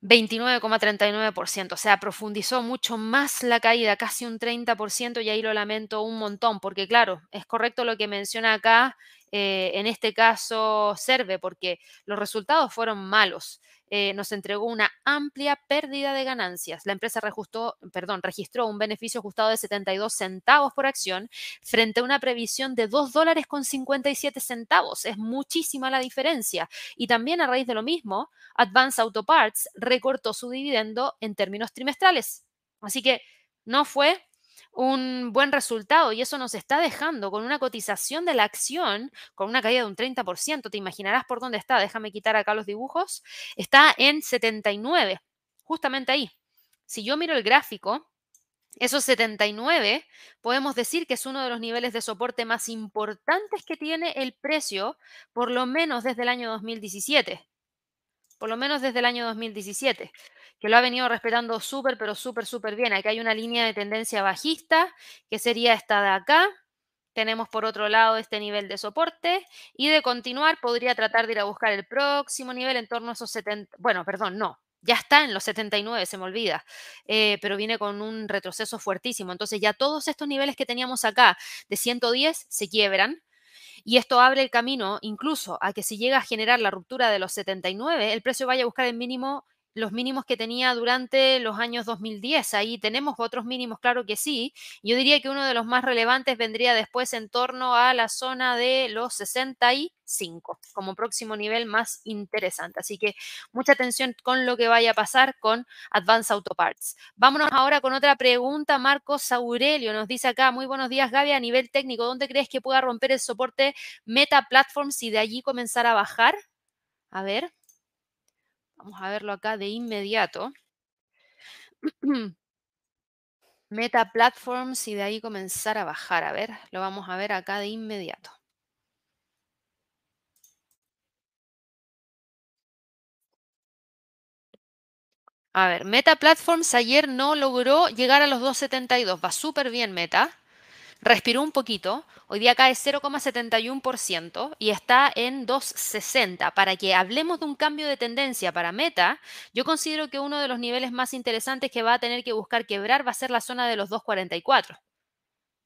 29,39%, o sea, profundizó mucho más la caída, casi un 30%, y ahí lo lamento un montón, porque claro, es correcto lo que menciona acá, eh, en este caso Serve, porque los resultados fueron malos. Eh, nos entregó una amplia pérdida de ganancias. La empresa registró un beneficio ajustado de 72 centavos por acción frente a una previsión de 2 dólares con 57 centavos. Es muchísima la diferencia. Y también a raíz de lo mismo, Advance Auto Parts recortó su dividendo en términos trimestrales. Así que no fue un buen resultado y eso nos está dejando con una cotización de la acción con una caída de un 30%. Te imaginarás por dónde está. Déjame quitar acá los dibujos. Está en 79, justamente ahí. Si yo miro el gráfico, esos 79 podemos decir que es uno de los niveles de soporte más importantes que tiene el precio, por lo menos desde el año 2017. Por lo menos desde el año 2017 que lo ha venido respetando súper, pero súper, súper bien. Aquí hay una línea de tendencia bajista, que sería esta de acá. Tenemos por otro lado este nivel de soporte y de continuar podría tratar de ir a buscar el próximo nivel en torno a esos 70, bueno, perdón, no, ya está en los 79, se me olvida, eh, pero viene con un retroceso fuertísimo. Entonces ya todos estos niveles que teníamos acá de 110 se quiebran y esto abre el camino incluso a que si llega a generar la ruptura de los 79, el precio vaya a buscar el mínimo los mínimos que tenía durante los años 2010. Ahí tenemos otros mínimos, claro que sí. Yo diría que uno de los más relevantes vendría después en torno a la zona de los 65 como próximo nivel más interesante. Así que mucha atención con lo que vaya a pasar con Advanced Auto Parts. Vámonos ahora con otra pregunta. Marcos Aurelio nos dice acá, muy buenos días Gaby, a nivel técnico, ¿dónde crees que pueda romper el soporte Meta Platforms y de allí comenzar a bajar? A ver. Vamos a verlo acá de inmediato. Meta Platforms y de ahí comenzar a bajar. A ver, lo vamos a ver acá de inmediato. A ver, Meta Platforms ayer no logró llegar a los 2.72. Va súper bien Meta respiró un poquito, hoy día cae 0,71% y está en 2,60. Para que hablemos de un cambio de tendencia para Meta, yo considero que uno de los niveles más interesantes que va a tener que buscar quebrar va a ser la zona de los 2,44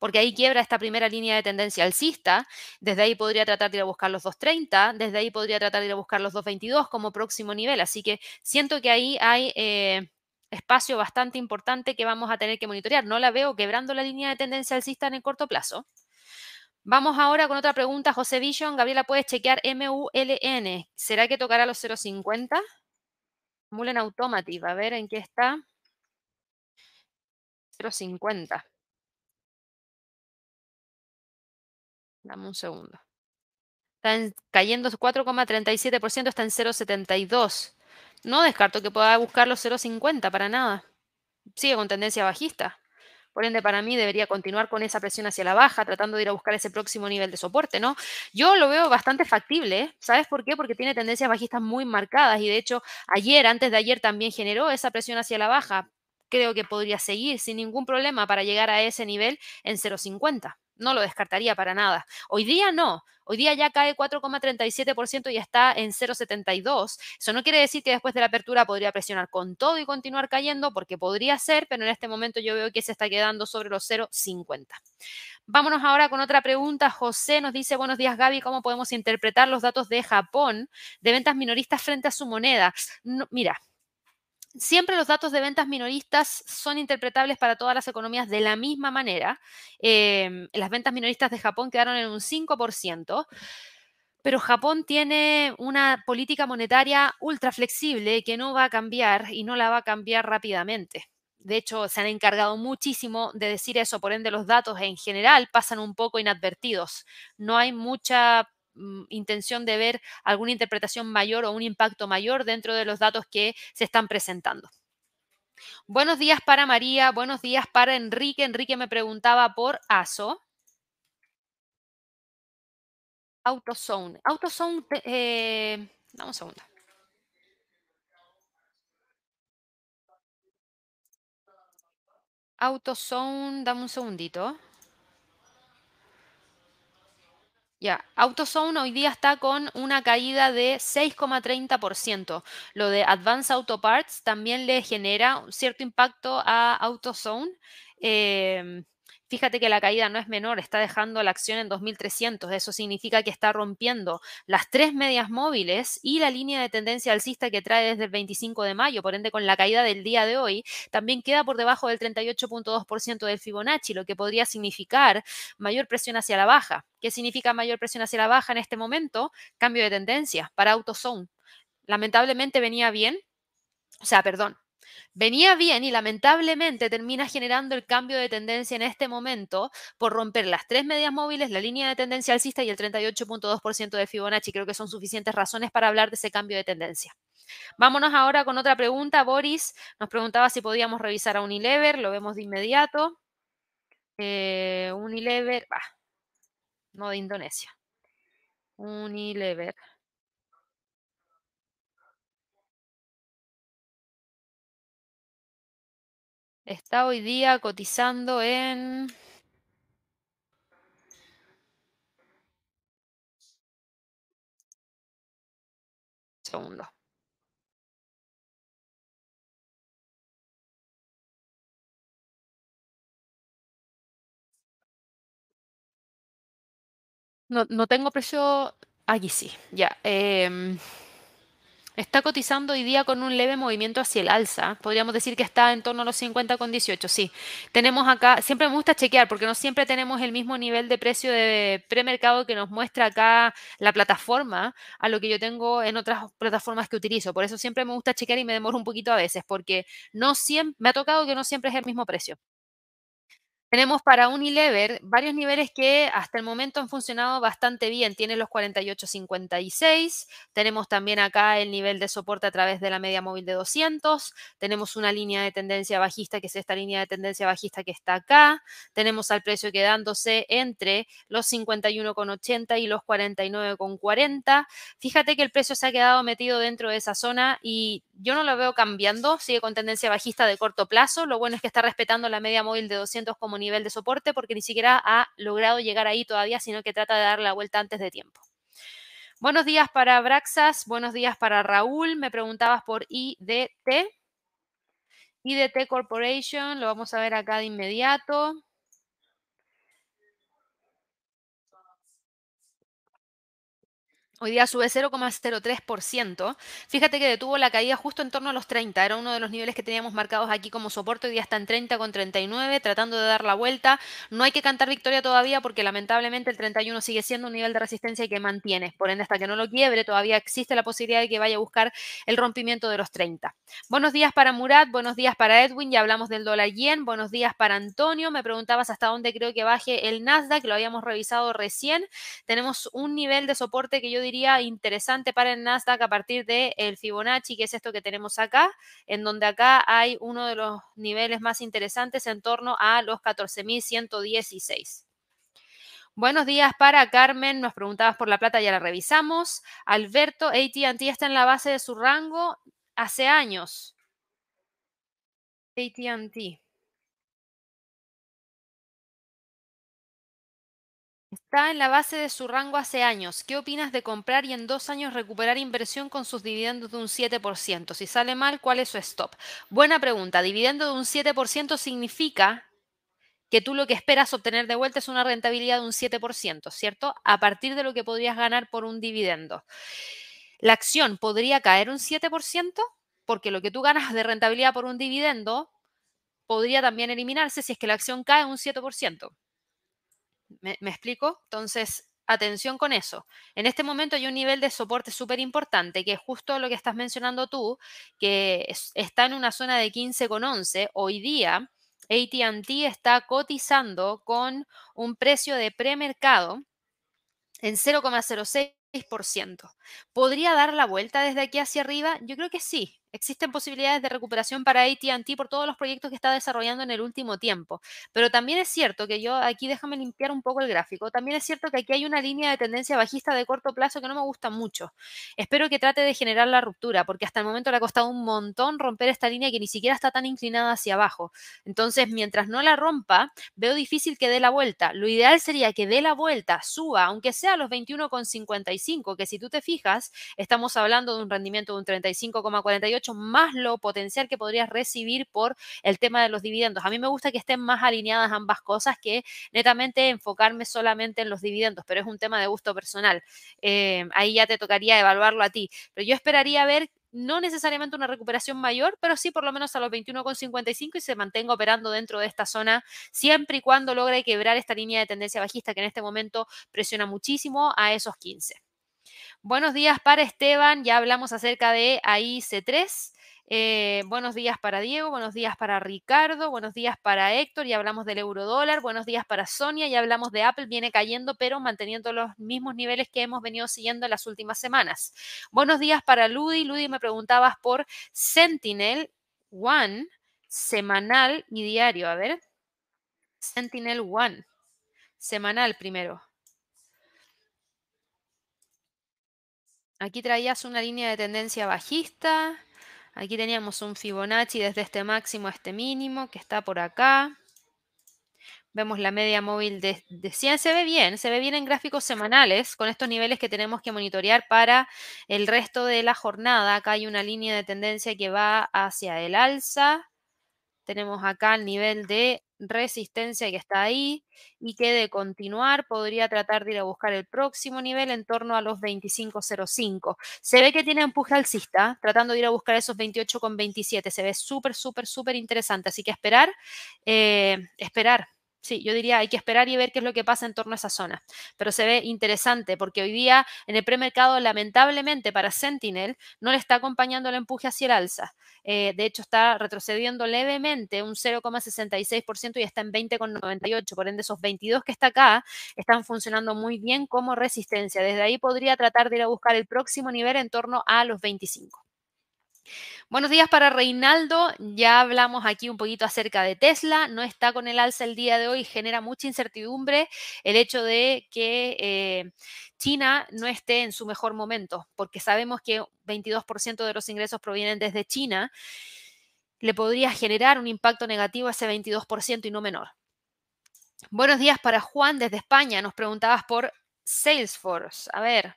porque ahí quiebra esta primera línea de tendencia alcista, desde ahí podría tratar de ir a buscar los 2.30, desde ahí podría tratar de ir a buscar los 2.22 como próximo nivel, así que siento que ahí hay eh, espacio bastante importante que vamos a tener que monitorear. No la veo quebrando la línea de tendencia alcista en el corto plazo. Vamos ahora con otra pregunta, José Vision. Gabriela, ¿puedes chequear MULN? ¿Será que tocará los 0.50? Mullen Automotive, a ver en qué está. 0.50. Dame un segundo. Está cayendo 4,37%, está en 0,72. No descarto que pueda buscar los 0,50 para nada. Sigue con tendencia bajista. Por ende, para mí debería continuar con esa presión hacia la baja, tratando de ir a buscar ese próximo nivel de soporte, ¿no? Yo lo veo bastante factible, ¿eh? ¿sabes por qué? Porque tiene tendencias bajistas muy marcadas y de hecho ayer, antes de ayer, también generó esa presión hacia la baja. Creo que podría seguir sin ningún problema para llegar a ese nivel en 0,50 no lo descartaría para nada. Hoy día no. Hoy día ya cae 4,37% y está en 0,72. Eso no quiere decir que después de la apertura podría presionar con todo y continuar cayendo, porque podría ser, pero en este momento yo veo que se está quedando sobre los 0,50. Vámonos ahora con otra pregunta. José nos dice, buenos días Gaby, ¿cómo podemos interpretar los datos de Japón de ventas minoristas frente a su moneda? mira, Siempre los datos de ventas minoristas son interpretables para todas las economías de la misma manera. Em, las ventas minoristas de Japón quedaron en un 5%, pero Japón tiene una política monetaria ultra flexible que no va a cambiar y no la va a cambiar rápidamente. De hecho, se han encargado muchísimo de decir eso, por ende los datos en general pasan un poco inadvertidos. No hay mucha intención de ver alguna interpretación mayor o un impacto mayor dentro de los datos que se están presentando. Buenos días para María, buenos días para Enrique. Enrique me preguntaba por ASO. AutoZone. AutoZone, eh, dame un segundo. AutoZone, dame un segundito. Ya, AutoZone hoy día está con una caída de 6,30%. Lo de Advanced Auto Parts también le genera cierto impacto a AutoZone. Em, Fíjate que la caída no es menor, está dejando la acción en 2.300. Eso significa que está rompiendo las tres medias móviles y la línea de tendencia alcista que trae desde el 25 de mayo. Por ende, con la caída del día de hoy, también queda por debajo del 38.2% del Fibonacci, lo que podría significar mayor presión hacia la baja. ¿Qué significa mayor presión hacia la baja en este momento? Cambio de tendencia para AutoZone. Lamentablemente venía bien, o sea, perdón, venía bien y lamentablemente termina generando el cambio de tendencia en este momento por romper las tres medias móviles, la línea de tendencia alcista y el 38.2% de Fibonacci. Creo que son suficientes razones para hablar de ese cambio de tendencia. Vámonos ahora con otra pregunta. Boris nos preguntaba si podíamos revisar a Unilever, lo vemos de inmediato. Eh, Unilever, no de Indonesia. Unilever. Está hoy día cotizando en... Segundo. No, no tengo precio. Aquí sí, ya. Em, Está cotizando hoy día con un leve movimiento hacia el alza. Podríamos decir que está en torno a los 50,18. Sí, tenemos acá, siempre me gusta chequear porque no siempre tenemos el mismo nivel de precio de premercado que nos muestra acá la plataforma a lo que yo tengo en otras plataformas que utilizo. Por eso siempre me gusta chequear y me demoro un poquito a veces porque no siempre, me ha tocado que no siempre es el mismo precio. Tenemos para Unilever varios niveles que hasta el momento han funcionado bastante bien. Tiene los 48.56. Tenemos también acá el nivel de soporte a través de la media móvil de 200. Tenemos una línea de tendencia bajista, que es esta línea de tendencia bajista que está acá. Tenemos al precio quedándose entre los 51,80 y los 49,40. Fíjate que el precio se ha quedado metido dentro de esa zona y yo no lo veo cambiando. Sigue con tendencia bajista de corto plazo. Lo bueno es que está respetando la media móvil de 200 como nivel de soporte porque ni siquiera ha logrado llegar ahí todavía, sino que trata de dar la vuelta antes de tiempo. Buenos días para Braxas, buenos días para Raúl. Me preguntabas por IDT. IDT Corporation, lo vamos a ver acá de inmediato. Hoy día sube 0,03%. Fíjate que detuvo la caída justo en torno a los 30. Era uno de los niveles que teníamos marcados aquí como soporte. Hoy día está en 30,39, tratando de dar la vuelta. No hay que cantar victoria todavía porque lamentablemente el 31 sigue siendo un nivel de resistencia que mantiene. Por ende, hasta que no lo quiebre, todavía existe la posibilidad de que vaya a buscar el rompimiento de los 30. Buenos días para Murat, buenos días para Edwin. Ya hablamos del dólar yen. Buenos días para Antonio. Me preguntabas hasta dónde creo que baje el Nasdaq. Lo habíamos revisado recién. Tenemos un nivel de soporte que yo diría interesante para el Nasdaq a partir del el Fibonacci, que es esto que tenemos acá, en donde acá hay uno de los niveles más interesantes en torno a los 14.116. Buenos días para Carmen, nos preguntabas por la plata, ya la revisamos. Alberto, ATT está en la base de su rango hace años. ATT. Está en la base de su rango hace años. ¿Qué opinas de comprar y en dos años recuperar inversión con sus dividendos de un 7%? Si sale mal, ¿cuál es su stop? Buena pregunta. Dividendo de un 7% significa que tú lo que esperas obtener de vuelta es una rentabilidad de un 7%, ¿cierto? A partir de lo que podrías ganar por un dividendo. La acción podría caer un 7% porque lo que tú ganas de rentabilidad por un dividendo podría también eliminarse si es que la acción cae un 7%. ¿Me, explico? Entonces, atención con eso. En este momento hay un nivel de soporte súper importante, que es justo lo que estás mencionando tú, que está en una zona de 15,11. Hoy día, ATT está cotizando con un precio de premercado en 0,06 ¿Podría dar la vuelta desde aquí hacia arriba? Yo creo que sí. Existen posibilidades de recuperación para ATT por todos los proyectos que está desarrollando en el último tiempo. Pero también es cierto que yo, aquí déjame limpiar un poco el gráfico, también es cierto que aquí hay una línea de tendencia bajista de corto plazo que no me gusta mucho. Espero que trate de generar la ruptura, porque hasta el momento le ha costado un montón romper esta línea que ni siquiera está tan inclinada hacia abajo. Entonces, mientras no la rompa, veo difícil que dé la vuelta. Lo ideal sería que dé la vuelta, suba, aunque sea a los 21,55, que si tú te fijas, estamos hablando de un rendimiento de un 35,48 más lo potencial que podrías recibir por el tema de los dividendos. A mí me gusta que estén más alineadas ambas cosas que netamente enfocarme solamente en los dividendos, pero es un tema de gusto personal. Eh, ahí ya te tocaría evaluarlo a ti. Pero yo esperaría ver no necesariamente una recuperación mayor, pero sí por lo menos a los 21,55 y se mantenga operando dentro de esta zona siempre y cuando logre quebrar esta línea de tendencia bajista que en este momento presiona muchísimo a esos 15. Buenos días para Esteban, ya hablamos acerca de AIC3. Eh, buenos días para Diego, buenos días para Ricardo, buenos días para Héctor, ya hablamos del euro dólar, buenos días para Sonia, ya hablamos de Apple, viene cayendo pero manteniendo los mismos niveles que hemos venido siguiendo en las últimas semanas. Buenos días para Ludi, Ludi me preguntabas por Sentinel One, semanal y diario, a ver. Sentinel One, semanal primero. Aquí traías una línea de tendencia bajista. Aquí teníamos un Fibonacci desde este máximo a este mínimo que está por acá. Vemos la media móvil de, 100. Se ve bien, se ve bien en gráficos semanales con estos niveles que tenemos que monitorear para el resto de la jornada. Acá hay una línea de tendencia que va hacia el alza. Tenemos acá el nivel de resistencia que está ahí y que de continuar podría tratar de ir a buscar el próximo nivel en torno a los 25.05. Se ve que tiene empuje alcista, tratando de ir a buscar esos 28.27. Se ve súper, súper, súper interesante. Así que esperar, eh, esperar. Sí, yo diría hay que esperar y ver qué es lo que pasa en torno a esa zona. Pero se ve interesante porque hoy día en el premercado, lamentablemente para Sentinel, no le está acompañando el empuje hacia el alza. Eh, de hecho, está retrocediendo levemente un 0,66% y está en 20,98. Por ende, esos 22 que está acá están funcionando muy bien como resistencia. Desde ahí podría tratar de ir a buscar el próximo nivel en torno a los 25. Buenos días para Reinaldo. Ya hablamos aquí un poquito acerca de Tesla. No está con el alza el día de hoy. Genera mucha incertidumbre el hecho de que eh, China no esté en su mejor momento, porque sabemos que 22% de los ingresos provienen desde China. Le podría generar un impacto negativo a ese 22% y no menor. Buenos días para Juan desde España. Nos preguntabas por Salesforce. A ver,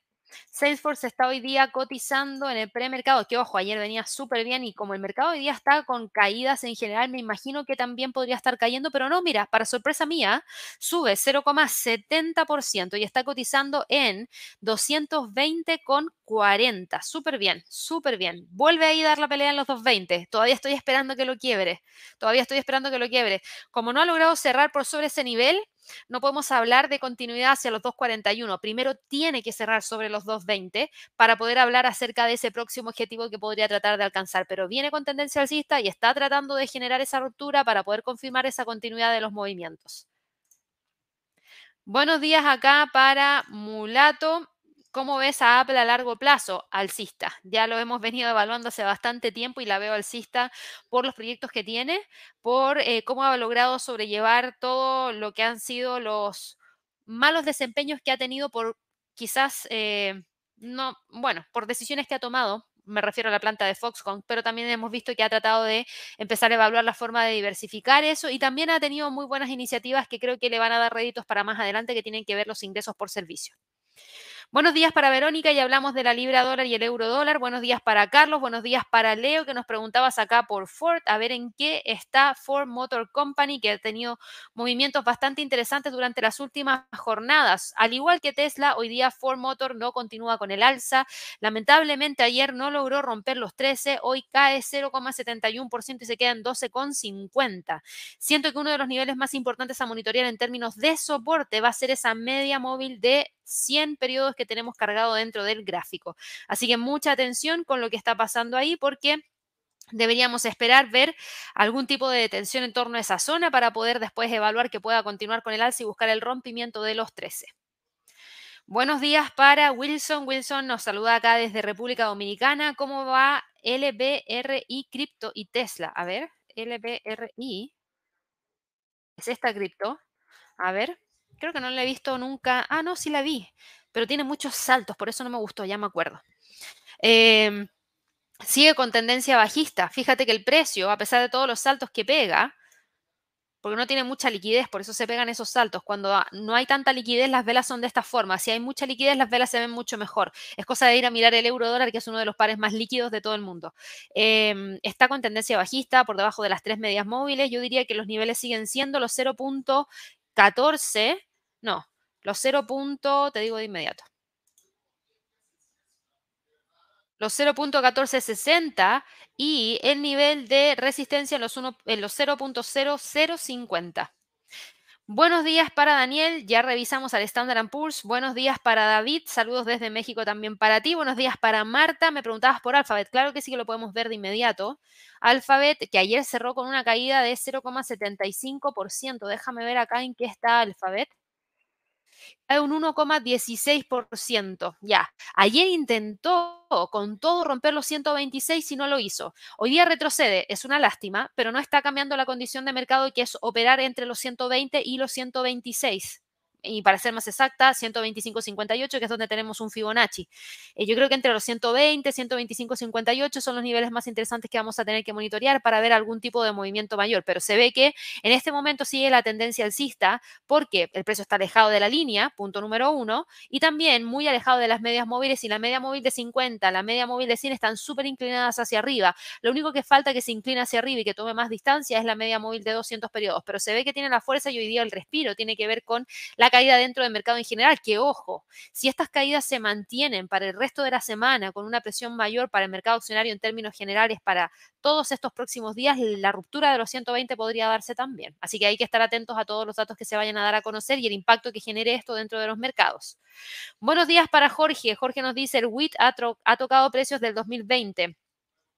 Salesforce está hoy día cotizando en el premercado, que ojo, ayer venía súper bien y como el mercado hoy día está con caídas en general, me imagino que también podría estar cayendo, pero no, mira, para sorpresa mía, sube 0,70% y está cotizando en 220,40. Súper bien, súper bien. Vuelve ahí a dar la pelea en los 220. Todavía estoy esperando que lo quiebre. Todavía estoy esperando que lo quiebre. Como no ha logrado cerrar por sobre ese nivel, no podemos hablar de continuidad hacia los 2.41. Primero tiene que cerrar sobre los 2.20 para poder hablar acerca de ese próximo objetivo que podría tratar de alcanzar. Pero viene con tendencia alcista y está tratando de generar esa ruptura para poder confirmar esa continuidad de los movimientos. Buenos días acá para Mulato. ¿Cómo ves a Apple a largo plazo? Alcista. Ya lo hemos venido evaluando hace bastante tiempo y la veo alcista por los proyectos que tiene, por eh, cómo ha logrado sobrellevar todo lo que han sido los malos desempeños que ha tenido por quizás, eh, no, bueno, por decisiones que ha tomado. Me refiero a la planta de Foxconn, pero también hemos visto que ha tratado de empezar a evaluar la forma de diversificar eso y también ha tenido muy buenas iniciativas que creo que le van a dar réditos para más adelante que tienen que ver los ingresos por servicio. Buenos días para Verónica, y hablamos de la libra dólar y el euro dólar. Buenos días para Carlos, buenos días para Leo, que nos preguntabas acá por Ford, a ver en qué está Ford Motor Company, que ha tenido movimientos bastante interesantes durante las últimas jornadas. Al igual que Tesla, hoy día Ford Motor no continúa con el alza. Lamentablemente ayer no logró romper los 13, hoy cae 0,71% y se queda en 12,50. Siento que uno de los niveles más importantes a monitorear en términos de soporte va a ser esa media móvil de 100 periodos que tenemos cargado dentro del gráfico. Así que mucha atención con lo que está pasando ahí porque deberíamos esperar ver algún tipo de detención en torno a esa zona para poder después evaluar que pueda continuar con el alza y buscar el rompimiento de los 13. Buenos días para Wilson. Wilson nos saluda acá desde República Dominicana. ¿Cómo va LBRI Cripto y Tesla? A ver, LBRI. ¿Es esta cripto? A ver. Creo que no la he visto nunca. Ah, no, sí la vi, pero tiene muchos saltos, por eso no me gustó, ya me acuerdo. Em, sigue con tendencia bajista. Fíjate que el precio, a pesar de todos los saltos que pega, porque no tiene mucha liquidez, por eso se pegan esos saltos. Cuando no hay tanta liquidez, las velas son de esta forma. Si hay mucha liquidez, las velas se ven mucho mejor. Es cosa de ir a mirar el euro dólar, que es uno de los pares más líquidos de todo el mundo. Em, está con tendencia bajista, por debajo de las tres medias móviles. Yo diría que los niveles siguen siendo los 0. 14, no, los 0. te digo de inmediato. Los 0.1460 y el nivel de resistencia en los, en los 0.0050. Buenos días para Daniel, ya revisamos al Standard Poor's. Buenos días para David, saludos desde México también para ti. Buenos días para Marta, me preguntabas por Alphabet. Claro que sí que lo podemos ver de inmediato. Alphabet, que ayer cerró con una caída de 0,75%. Déjame ver acá en qué está Alphabet hay un 1,16%. Ya, ayer intentó con todo romper los 126 y no lo hizo. Hoy día retrocede, es una lástima, pero no está cambiando la condición de mercado que es operar entre los 120 y los 126 y para ser más exacta, 125.58, que es donde tenemos un Fibonacci. Eh, yo creo que entre los 120, 125.58 son los niveles más interesantes que vamos a tener que monitorear para ver algún tipo de movimiento mayor, pero se ve que en este momento sigue la tendencia alcista porque el precio está alejado de la línea, punto número uno, y también muy alejado de las medias móviles y la media móvil de 50, la media móvil de 100 están súper inclinadas hacia arriba. Lo único que falta que se incline hacia arriba y que tome más distancia es la media móvil de 200 periodos, pero se ve que tiene la fuerza y hoy día el respiro tiene que ver con la caída dentro del mercado en general, que ojo, si estas caídas se mantienen para el resto de la semana con una presión mayor para el mercado accionario en términos generales para todos estos próximos días, la ruptura de los 120 podría darse también. Así que hay que estar atentos a todos los datos que se vayan a dar a conocer y el impacto que genere esto dentro de los mercados. Buenos días para Jorge. Jorge nos dice, el WIT ha, ha tocado precios del 2020.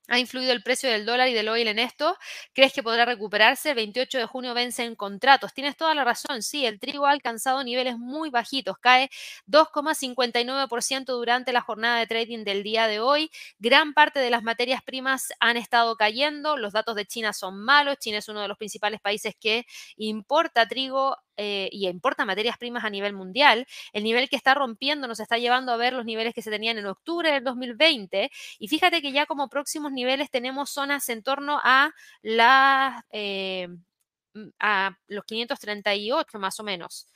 ¿Ha influido el precio del dólar y del oil en esto? ¿Crees que podrá recuperarse? El 28 de junio vencen contratos. Tienes toda la razón. Sí, el trigo ha alcanzado niveles muy bajitos. Cae 2,59% durante la jornada de trading del día de hoy. Gran parte de las materias primas han estado cayendo. Los datos de China son malos. China es uno de los principales países que importa trigo eh, y importa materias primas a nivel mundial, el nivel que está rompiendo nos está llevando a ver los niveles que se tenían en octubre del 2020. Y fíjate que ya como próximos niveles tenemos zonas en torno a, la, eh, a los 538 más o menos.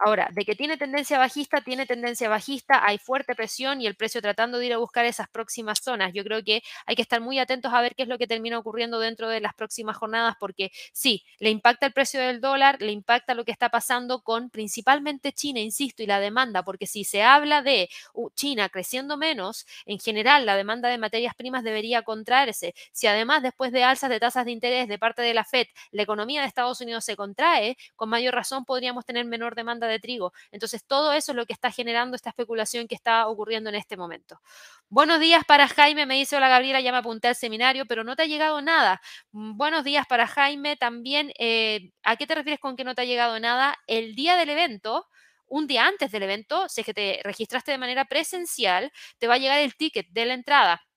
Ahora, de que tiene tendencia bajista, tiene tendencia bajista, hay fuerte presión y el precio tratando de ir a buscar esas próximas zonas. Yo creo que hay que estar muy atentos a ver qué es lo que termina ocurriendo dentro de las próximas jornadas, porque sí, le impacta el precio del dólar, le impacta lo que está pasando con principalmente China, insisto, y la demanda, porque si se habla de uh, China creciendo menos, en general la demanda de materias primas debería contraerse. Si además después de alzas de tasas de interés de parte de la Fed, la economía de Estados Unidos se contrae, con mayor razón podríamos tener menor demanda de trigo. Entonces, todo eso es lo que está generando esta especulación que está ocurriendo en este momento. Buenos días para Jaime, me dice, hola Gabriela, ya me apunté al seminario, pero no te ha llegado nada. Mm, buenos días para Jaime también. Eh, ¿A qué te refieres con que no te ha llegado nada? El día del evento, un día antes del evento, si es que te registraste de manera presencial, te va a llegar el ticket de la entrada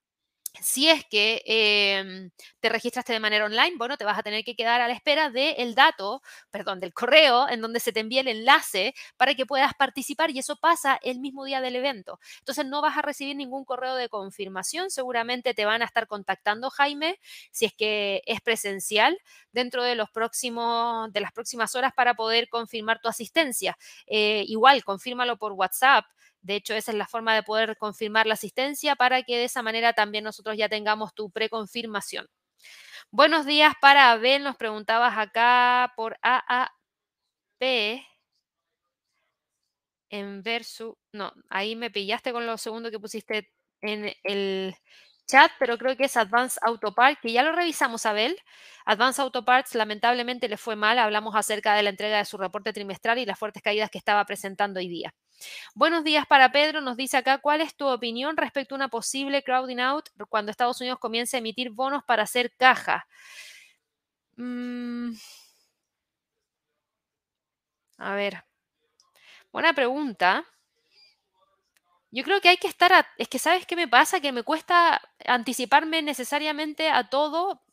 si es que em, te registraste de manera online, bueno, te vas a tener que quedar a la espera del dato, perdón, del correo en donde se te envíe el enlace para que puedas participar y eso pasa el mismo día del evento. Entonces no vas a recibir ningún correo de confirmación, seguramente te van a estar contactando, Jaime, si es que es presencial dentro de los próximos, de las próximas horas para poder confirmar tu asistencia. Eh, igual, confírmalo por WhatsApp de hecho, esa es la forma de poder confirmar la asistencia para que de esa manera también nosotros ya tengamos tu preconfirmación. Buenos días para Abel, nos preguntabas acá por AAP en versus, no, ahí me pillaste con lo segundo que pusiste en el chat, pero creo que es Advanced Auto Parts, que ya lo revisamos, Abel. Advanced Auto Parts lamentablemente le fue mal, hablamos acerca de la entrega de su reporte trimestral y las fuertes caídas que estaba presentando hoy día. Buenos días para Pedro, nos dice acá, ¿cuál es tu opinión respecto a una posible crowding out cuando Estados Unidos comience a emitir bonos para hacer caja? Mm. A ver, buena pregunta. Yo creo que hay que estar, es que sabes qué me pasa, que me cuesta anticiparme necesariamente a todo,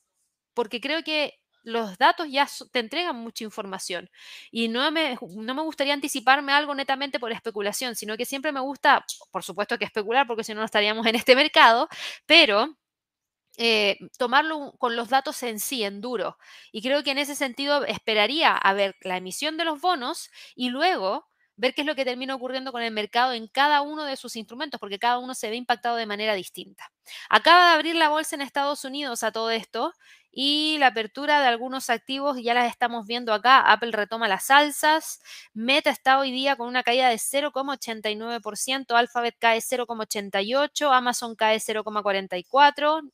porque creo que los datos ya te entregan mucha información y no me, no me gustaría anticiparme algo netamente por especulación, sino que siempre me gusta, por supuesto que especular, porque si no, no estaríamos en este mercado, pero eh, tomarlo con los datos en sí, en duro. Y creo que en ese sentido esperaría a ver la emisión de los bonos y luego ver qué es lo que termina ocurriendo con el mercado en cada uno de sus instrumentos, porque cada uno se ve impactado de manera distinta. Acaba de abrir la bolsa en Estados Unidos a todo esto y la apertura de algunos activos ya las estamos viendo acá. Apple retoma las alzas, Meta está hoy día con una caída de 0,89%, Alphabet cae 0,88%, Amazon cae 0,44%,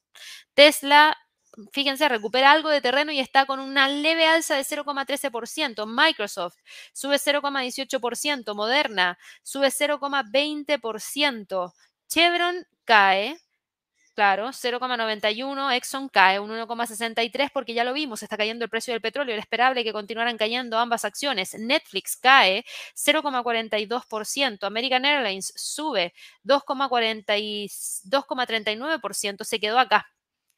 Tesla fíjense, recupera algo de terreno y está con una leve alza de 0,13%. Microsoft sube 0,18%. Moderna sube 0,20%. Chevron cae Claro, 0,91, Exxon cae un 1,63 porque ya lo vimos, está cayendo el precio del petróleo, era esperable que continuaran cayendo ambas acciones. Netflix cae 0,42%, American Airlines sube 2,39%, se quedó acá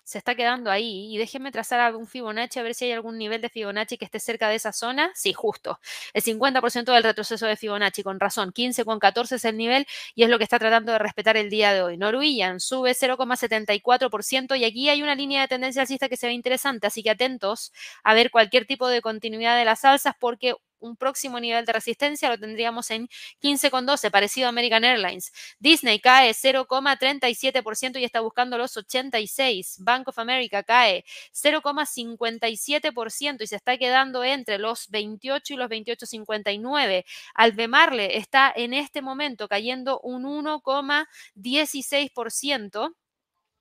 se está quedando ahí. Y déjenme trazar algún Fibonacci a ver si hay algún nivel de Fibonacci que esté cerca de esa zona. Sí, justo. El 50% del retroceso de Fibonacci, con razón. 15 con 14 es el nivel y es lo que está tratando de respetar el día de hoy. Norwegian sube 0,74% y aquí hay una línea de tendencia alcista que se ve interesante, así que atentos a ver cualquier tipo de continuidad de las alzas porque un próximo nivel de resistencia lo tendríamos en 15,12, parecido a American Airlines. Disney cae 0,37% y está buscando los 86. Bank of America cae 0,57% y se está quedando entre los 28 y los 28,59. Albemarle está en este momento cayendo un 1,16%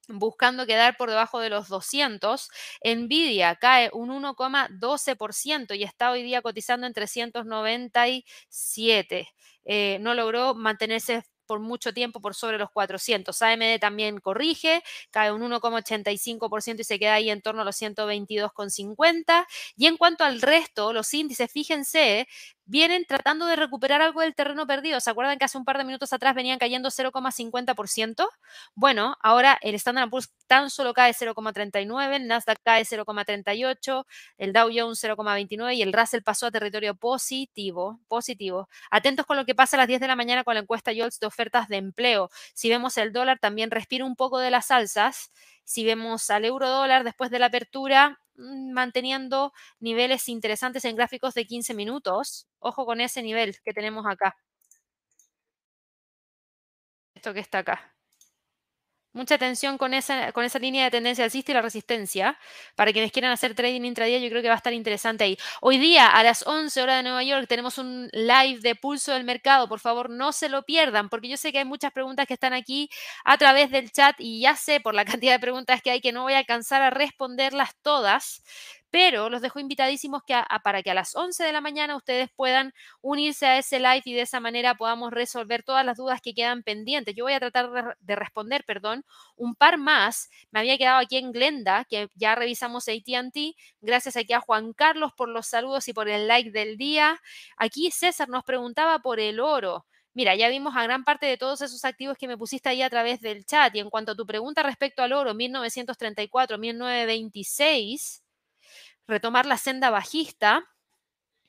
buscando quedar por debajo de los 200. Nvidia cae un 1,12% y está hoy día cotizando en 397. Eh, no logró mantenerse por mucho tiempo por sobre los 400. AMD también corrige, cae un 1,85% y se queda ahí en torno a los 122,50. Y en cuanto al resto, los índices, fíjense, vienen tratando de recuperar algo del terreno perdido. ¿Se acuerdan que hace un par de minutos atrás venían cayendo 0,50%? Bueno, ahora el Standard Poor's tan solo cae 0,39, el Nasdaq cae 0,38, el Dow Jones 0,29 y el Russell pasó a territorio positivo, positivo. Atentos con lo que pasa a las 10 de la mañana con la encuesta YOLTS de ofertas de empleo. Si vemos el dólar también respira un poco de las alzas. Si vemos al euro dólar después de la apertura, manteniendo niveles interesantes en gráficos de 15 minutos. Ojo con ese nivel que tenemos acá. Esto que está acá. Mucha atención con esa, con esa línea de tendencia alcista y la resistencia. Para quienes quieran hacer trading intradía, yo creo que va a estar interesante ahí. Hoy día, a las 11 horas de Nueva York, tenemos un live de pulso del mercado. Por favor, no se lo pierdan, porque yo sé que hay muchas preguntas que están aquí a través del chat y ya sé por la cantidad de preguntas que hay que no voy a alcanzar a responderlas todas pero los dejo invitadísimos que para que a las 11 de la mañana ustedes puedan unirse a ese live y de esa manera podamos resolver todas las dudas que quedan pendientes. Yo voy a tratar de, responder, perdón, un par más. Me había quedado aquí en Glenda, que ya revisamos ATT. Gracias aquí a Juan Carlos por los saludos y por el like del día. Aquí César nos preguntaba por el oro. Mira, ya vimos a gran parte de todos esos activos que me pusiste ahí a través del chat. Y en cuanto a tu pregunta respecto al oro, 1934, 1926, retomar la senda bajista?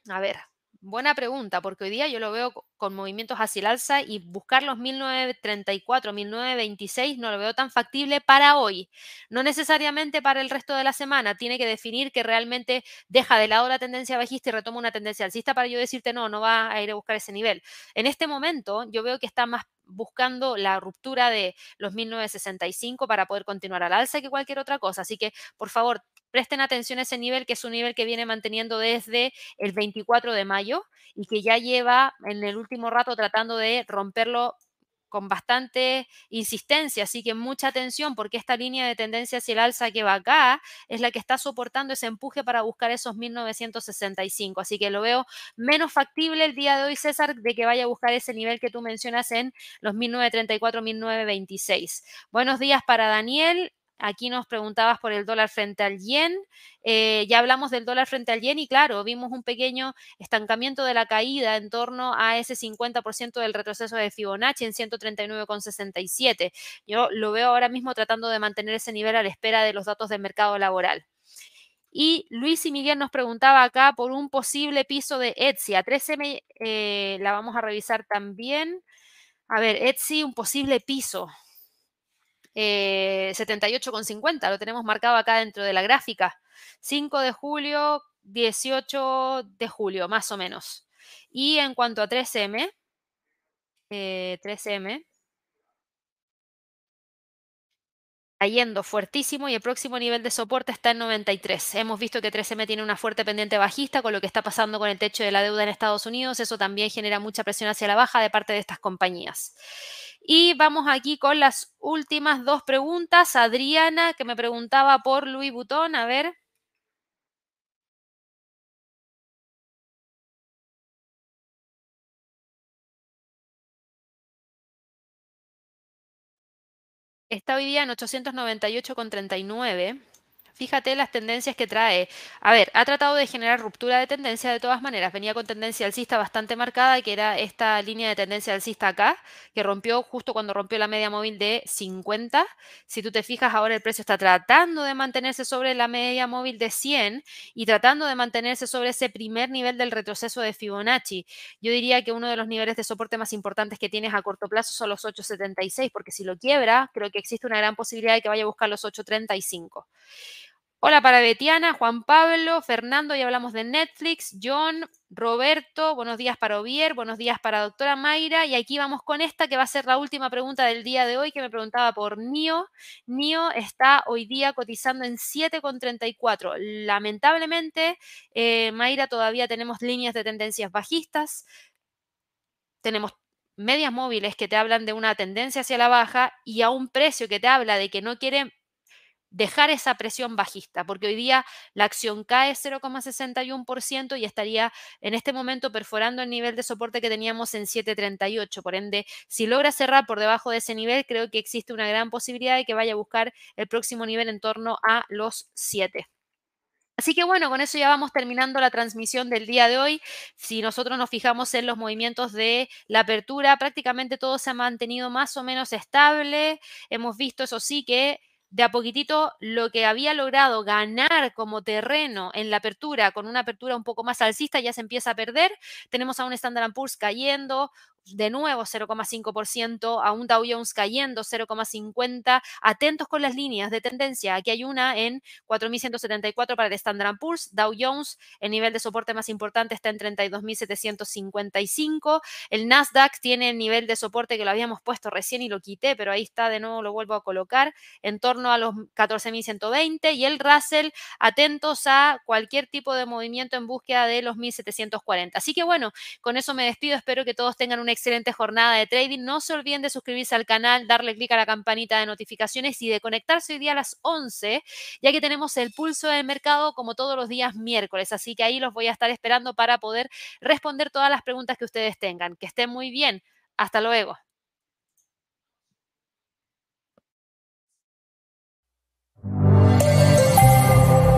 A ver, buena pregunta, porque hoy día yo lo veo con movimientos hacia el alza y buscar los 1934, 1926 no lo veo tan factible para hoy. No necesariamente para el resto de la semana. Tiene que definir que realmente deja de lado la tendencia bajista y retoma una tendencia alcista para yo decirte no, no va a ir a buscar ese nivel. En este momento yo veo que está más buscando la ruptura de los 1965 para poder continuar al alza que cualquier otra cosa. Así que, por favor, presten atención a ese nivel, que es un nivel que viene manteniendo desde el 24 de mayo y que ya lleva en el último rato tratando de romperlo con bastante insistencia, así que mucha atención porque esta línea de tendencia hacia el alza que va acá es la que está soportando ese empuje para buscar esos 1965, así que lo veo menos factible el día de hoy, César, de que vaya a buscar ese nivel que tú mencionas en los 1934, 1926. Buenos días para Daniel, Aquí nos preguntabas por el dólar frente al yen. Eh, ya hablamos del dólar frente al yen y claro, vimos un pequeño estancamiento de la caída en torno a ese 50% del retroceso de Fibonacci en 139,67. Yo lo veo ahora mismo tratando de mantener ese nivel a la espera de los datos del mercado laboral. Y Luis y Miguel nos preguntaba acá por un posible piso de Etsy. A 13M eh, la vamos a revisar también. A ver, Etsy, un posible piso eh, 78,50, lo tenemos marcado acá dentro de la gráfica. 5 de julio, 18 de julio, más o menos. Y en cuanto a 3M, 3M, cayendo fuertísimo y el próximo nivel de soporte está en 93. Hemos visto que 3M tiene una fuerte pendiente bajista con lo que está pasando con el techo de la deuda en Estados Unidos. Eso también genera mucha presión hacia la baja de parte de estas compañías. Y vamos aquí con las últimas dos preguntas. Adriana, que me preguntaba por Louis Vuitton, a ver. Está hoy día en 898,39. Fíjate las tendencias que trae. A ver, ha tratado de generar ruptura de tendencia de todas maneras. Venía con tendencia alcista bastante marcada, que era esta línea de tendencia alcista acá, que rompió justo cuando rompió la media móvil de 50. Si tú te fijas, ahora el precio está tratando de mantenerse sobre la media móvil de 100 y tratando de mantenerse sobre ese primer nivel del retroceso de Fibonacci. Yo diría que uno de los niveles de soporte más importantes que tienes a corto plazo son los 876, porque si lo quiebra, creo que existe una gran posibilidad de que vaya a buscar los 835. Hola para Betiana, Juan Pablo, Fernando, ya hablamos de Netflix, John, Roberto, buenos días para Ovier, buenos días para doctora Mayra. Y aquí vamos con esta que va a ser la última pregunta del día de hoy que me preguntaba por NIO. NIO está hoy día cotizando en 7,34. Lamentablemente, eh, Mayra, todavía tenemos líneas de tendencias bajistas. Tenemos medias móviles que te hablan de una tendencia hacia la baja y a un precio que te habla de que no quiere dejar esa presión bajista, porque hoy día la acción cae 0,61% y estaría en este momento perforando el nivel de soporte que teníamos en 7,38. Por ende, si logra cerrar por debajo de ese nivel, creo que existe una gran posibilidad de que vaya a buscar el próximo nivel en torno a los 7. Así que bueno, con eso ya vamos terminando la transmisión del día de hoy. Si nosotros nos fijamos en los movimientos de la apertura, prácticamente todo se ha mantenido más o menos estable. Hemos visto, eso sí, que de a poquitito lo que había logrado ganar como terreno en la apertura, con una apertura un poco más alcista, ya se empieza a perder. Tenemos a un Standard Poor's cayendo, de nuevo 0,5%, a un Dow Jones cayendo 0,50%. Atentos con las líneas de tendencia. Aquí hay una en 4.174 para el Standard Poor's. Dow Jones, el nivel de soporte más importante está en 32.755. El Nasdaq tiene el nivel de soporte que lo habíamos puesto recién y lo quité, pero ahí está, de nuevo lo vuelvo a colocar, en torno a los 14.120. Y el Russell, atentos a cualquier tipo de movimiento en búsqueda de los 1.740. Así que bueno, con eso me despido. Espero que todos tengan una excelente jornada de trading. No se olviden de suscribirse al canal, darle clic a la campanita de notificaciones y de conectarse hoy día a las 11, ya que tenemos el pulso del mercado como todos los días miércoles. Así que ahí los voy a estar esperando para poder responder todas las preguntas que ustedes tengan. Que estén muy bien. Hasta luego.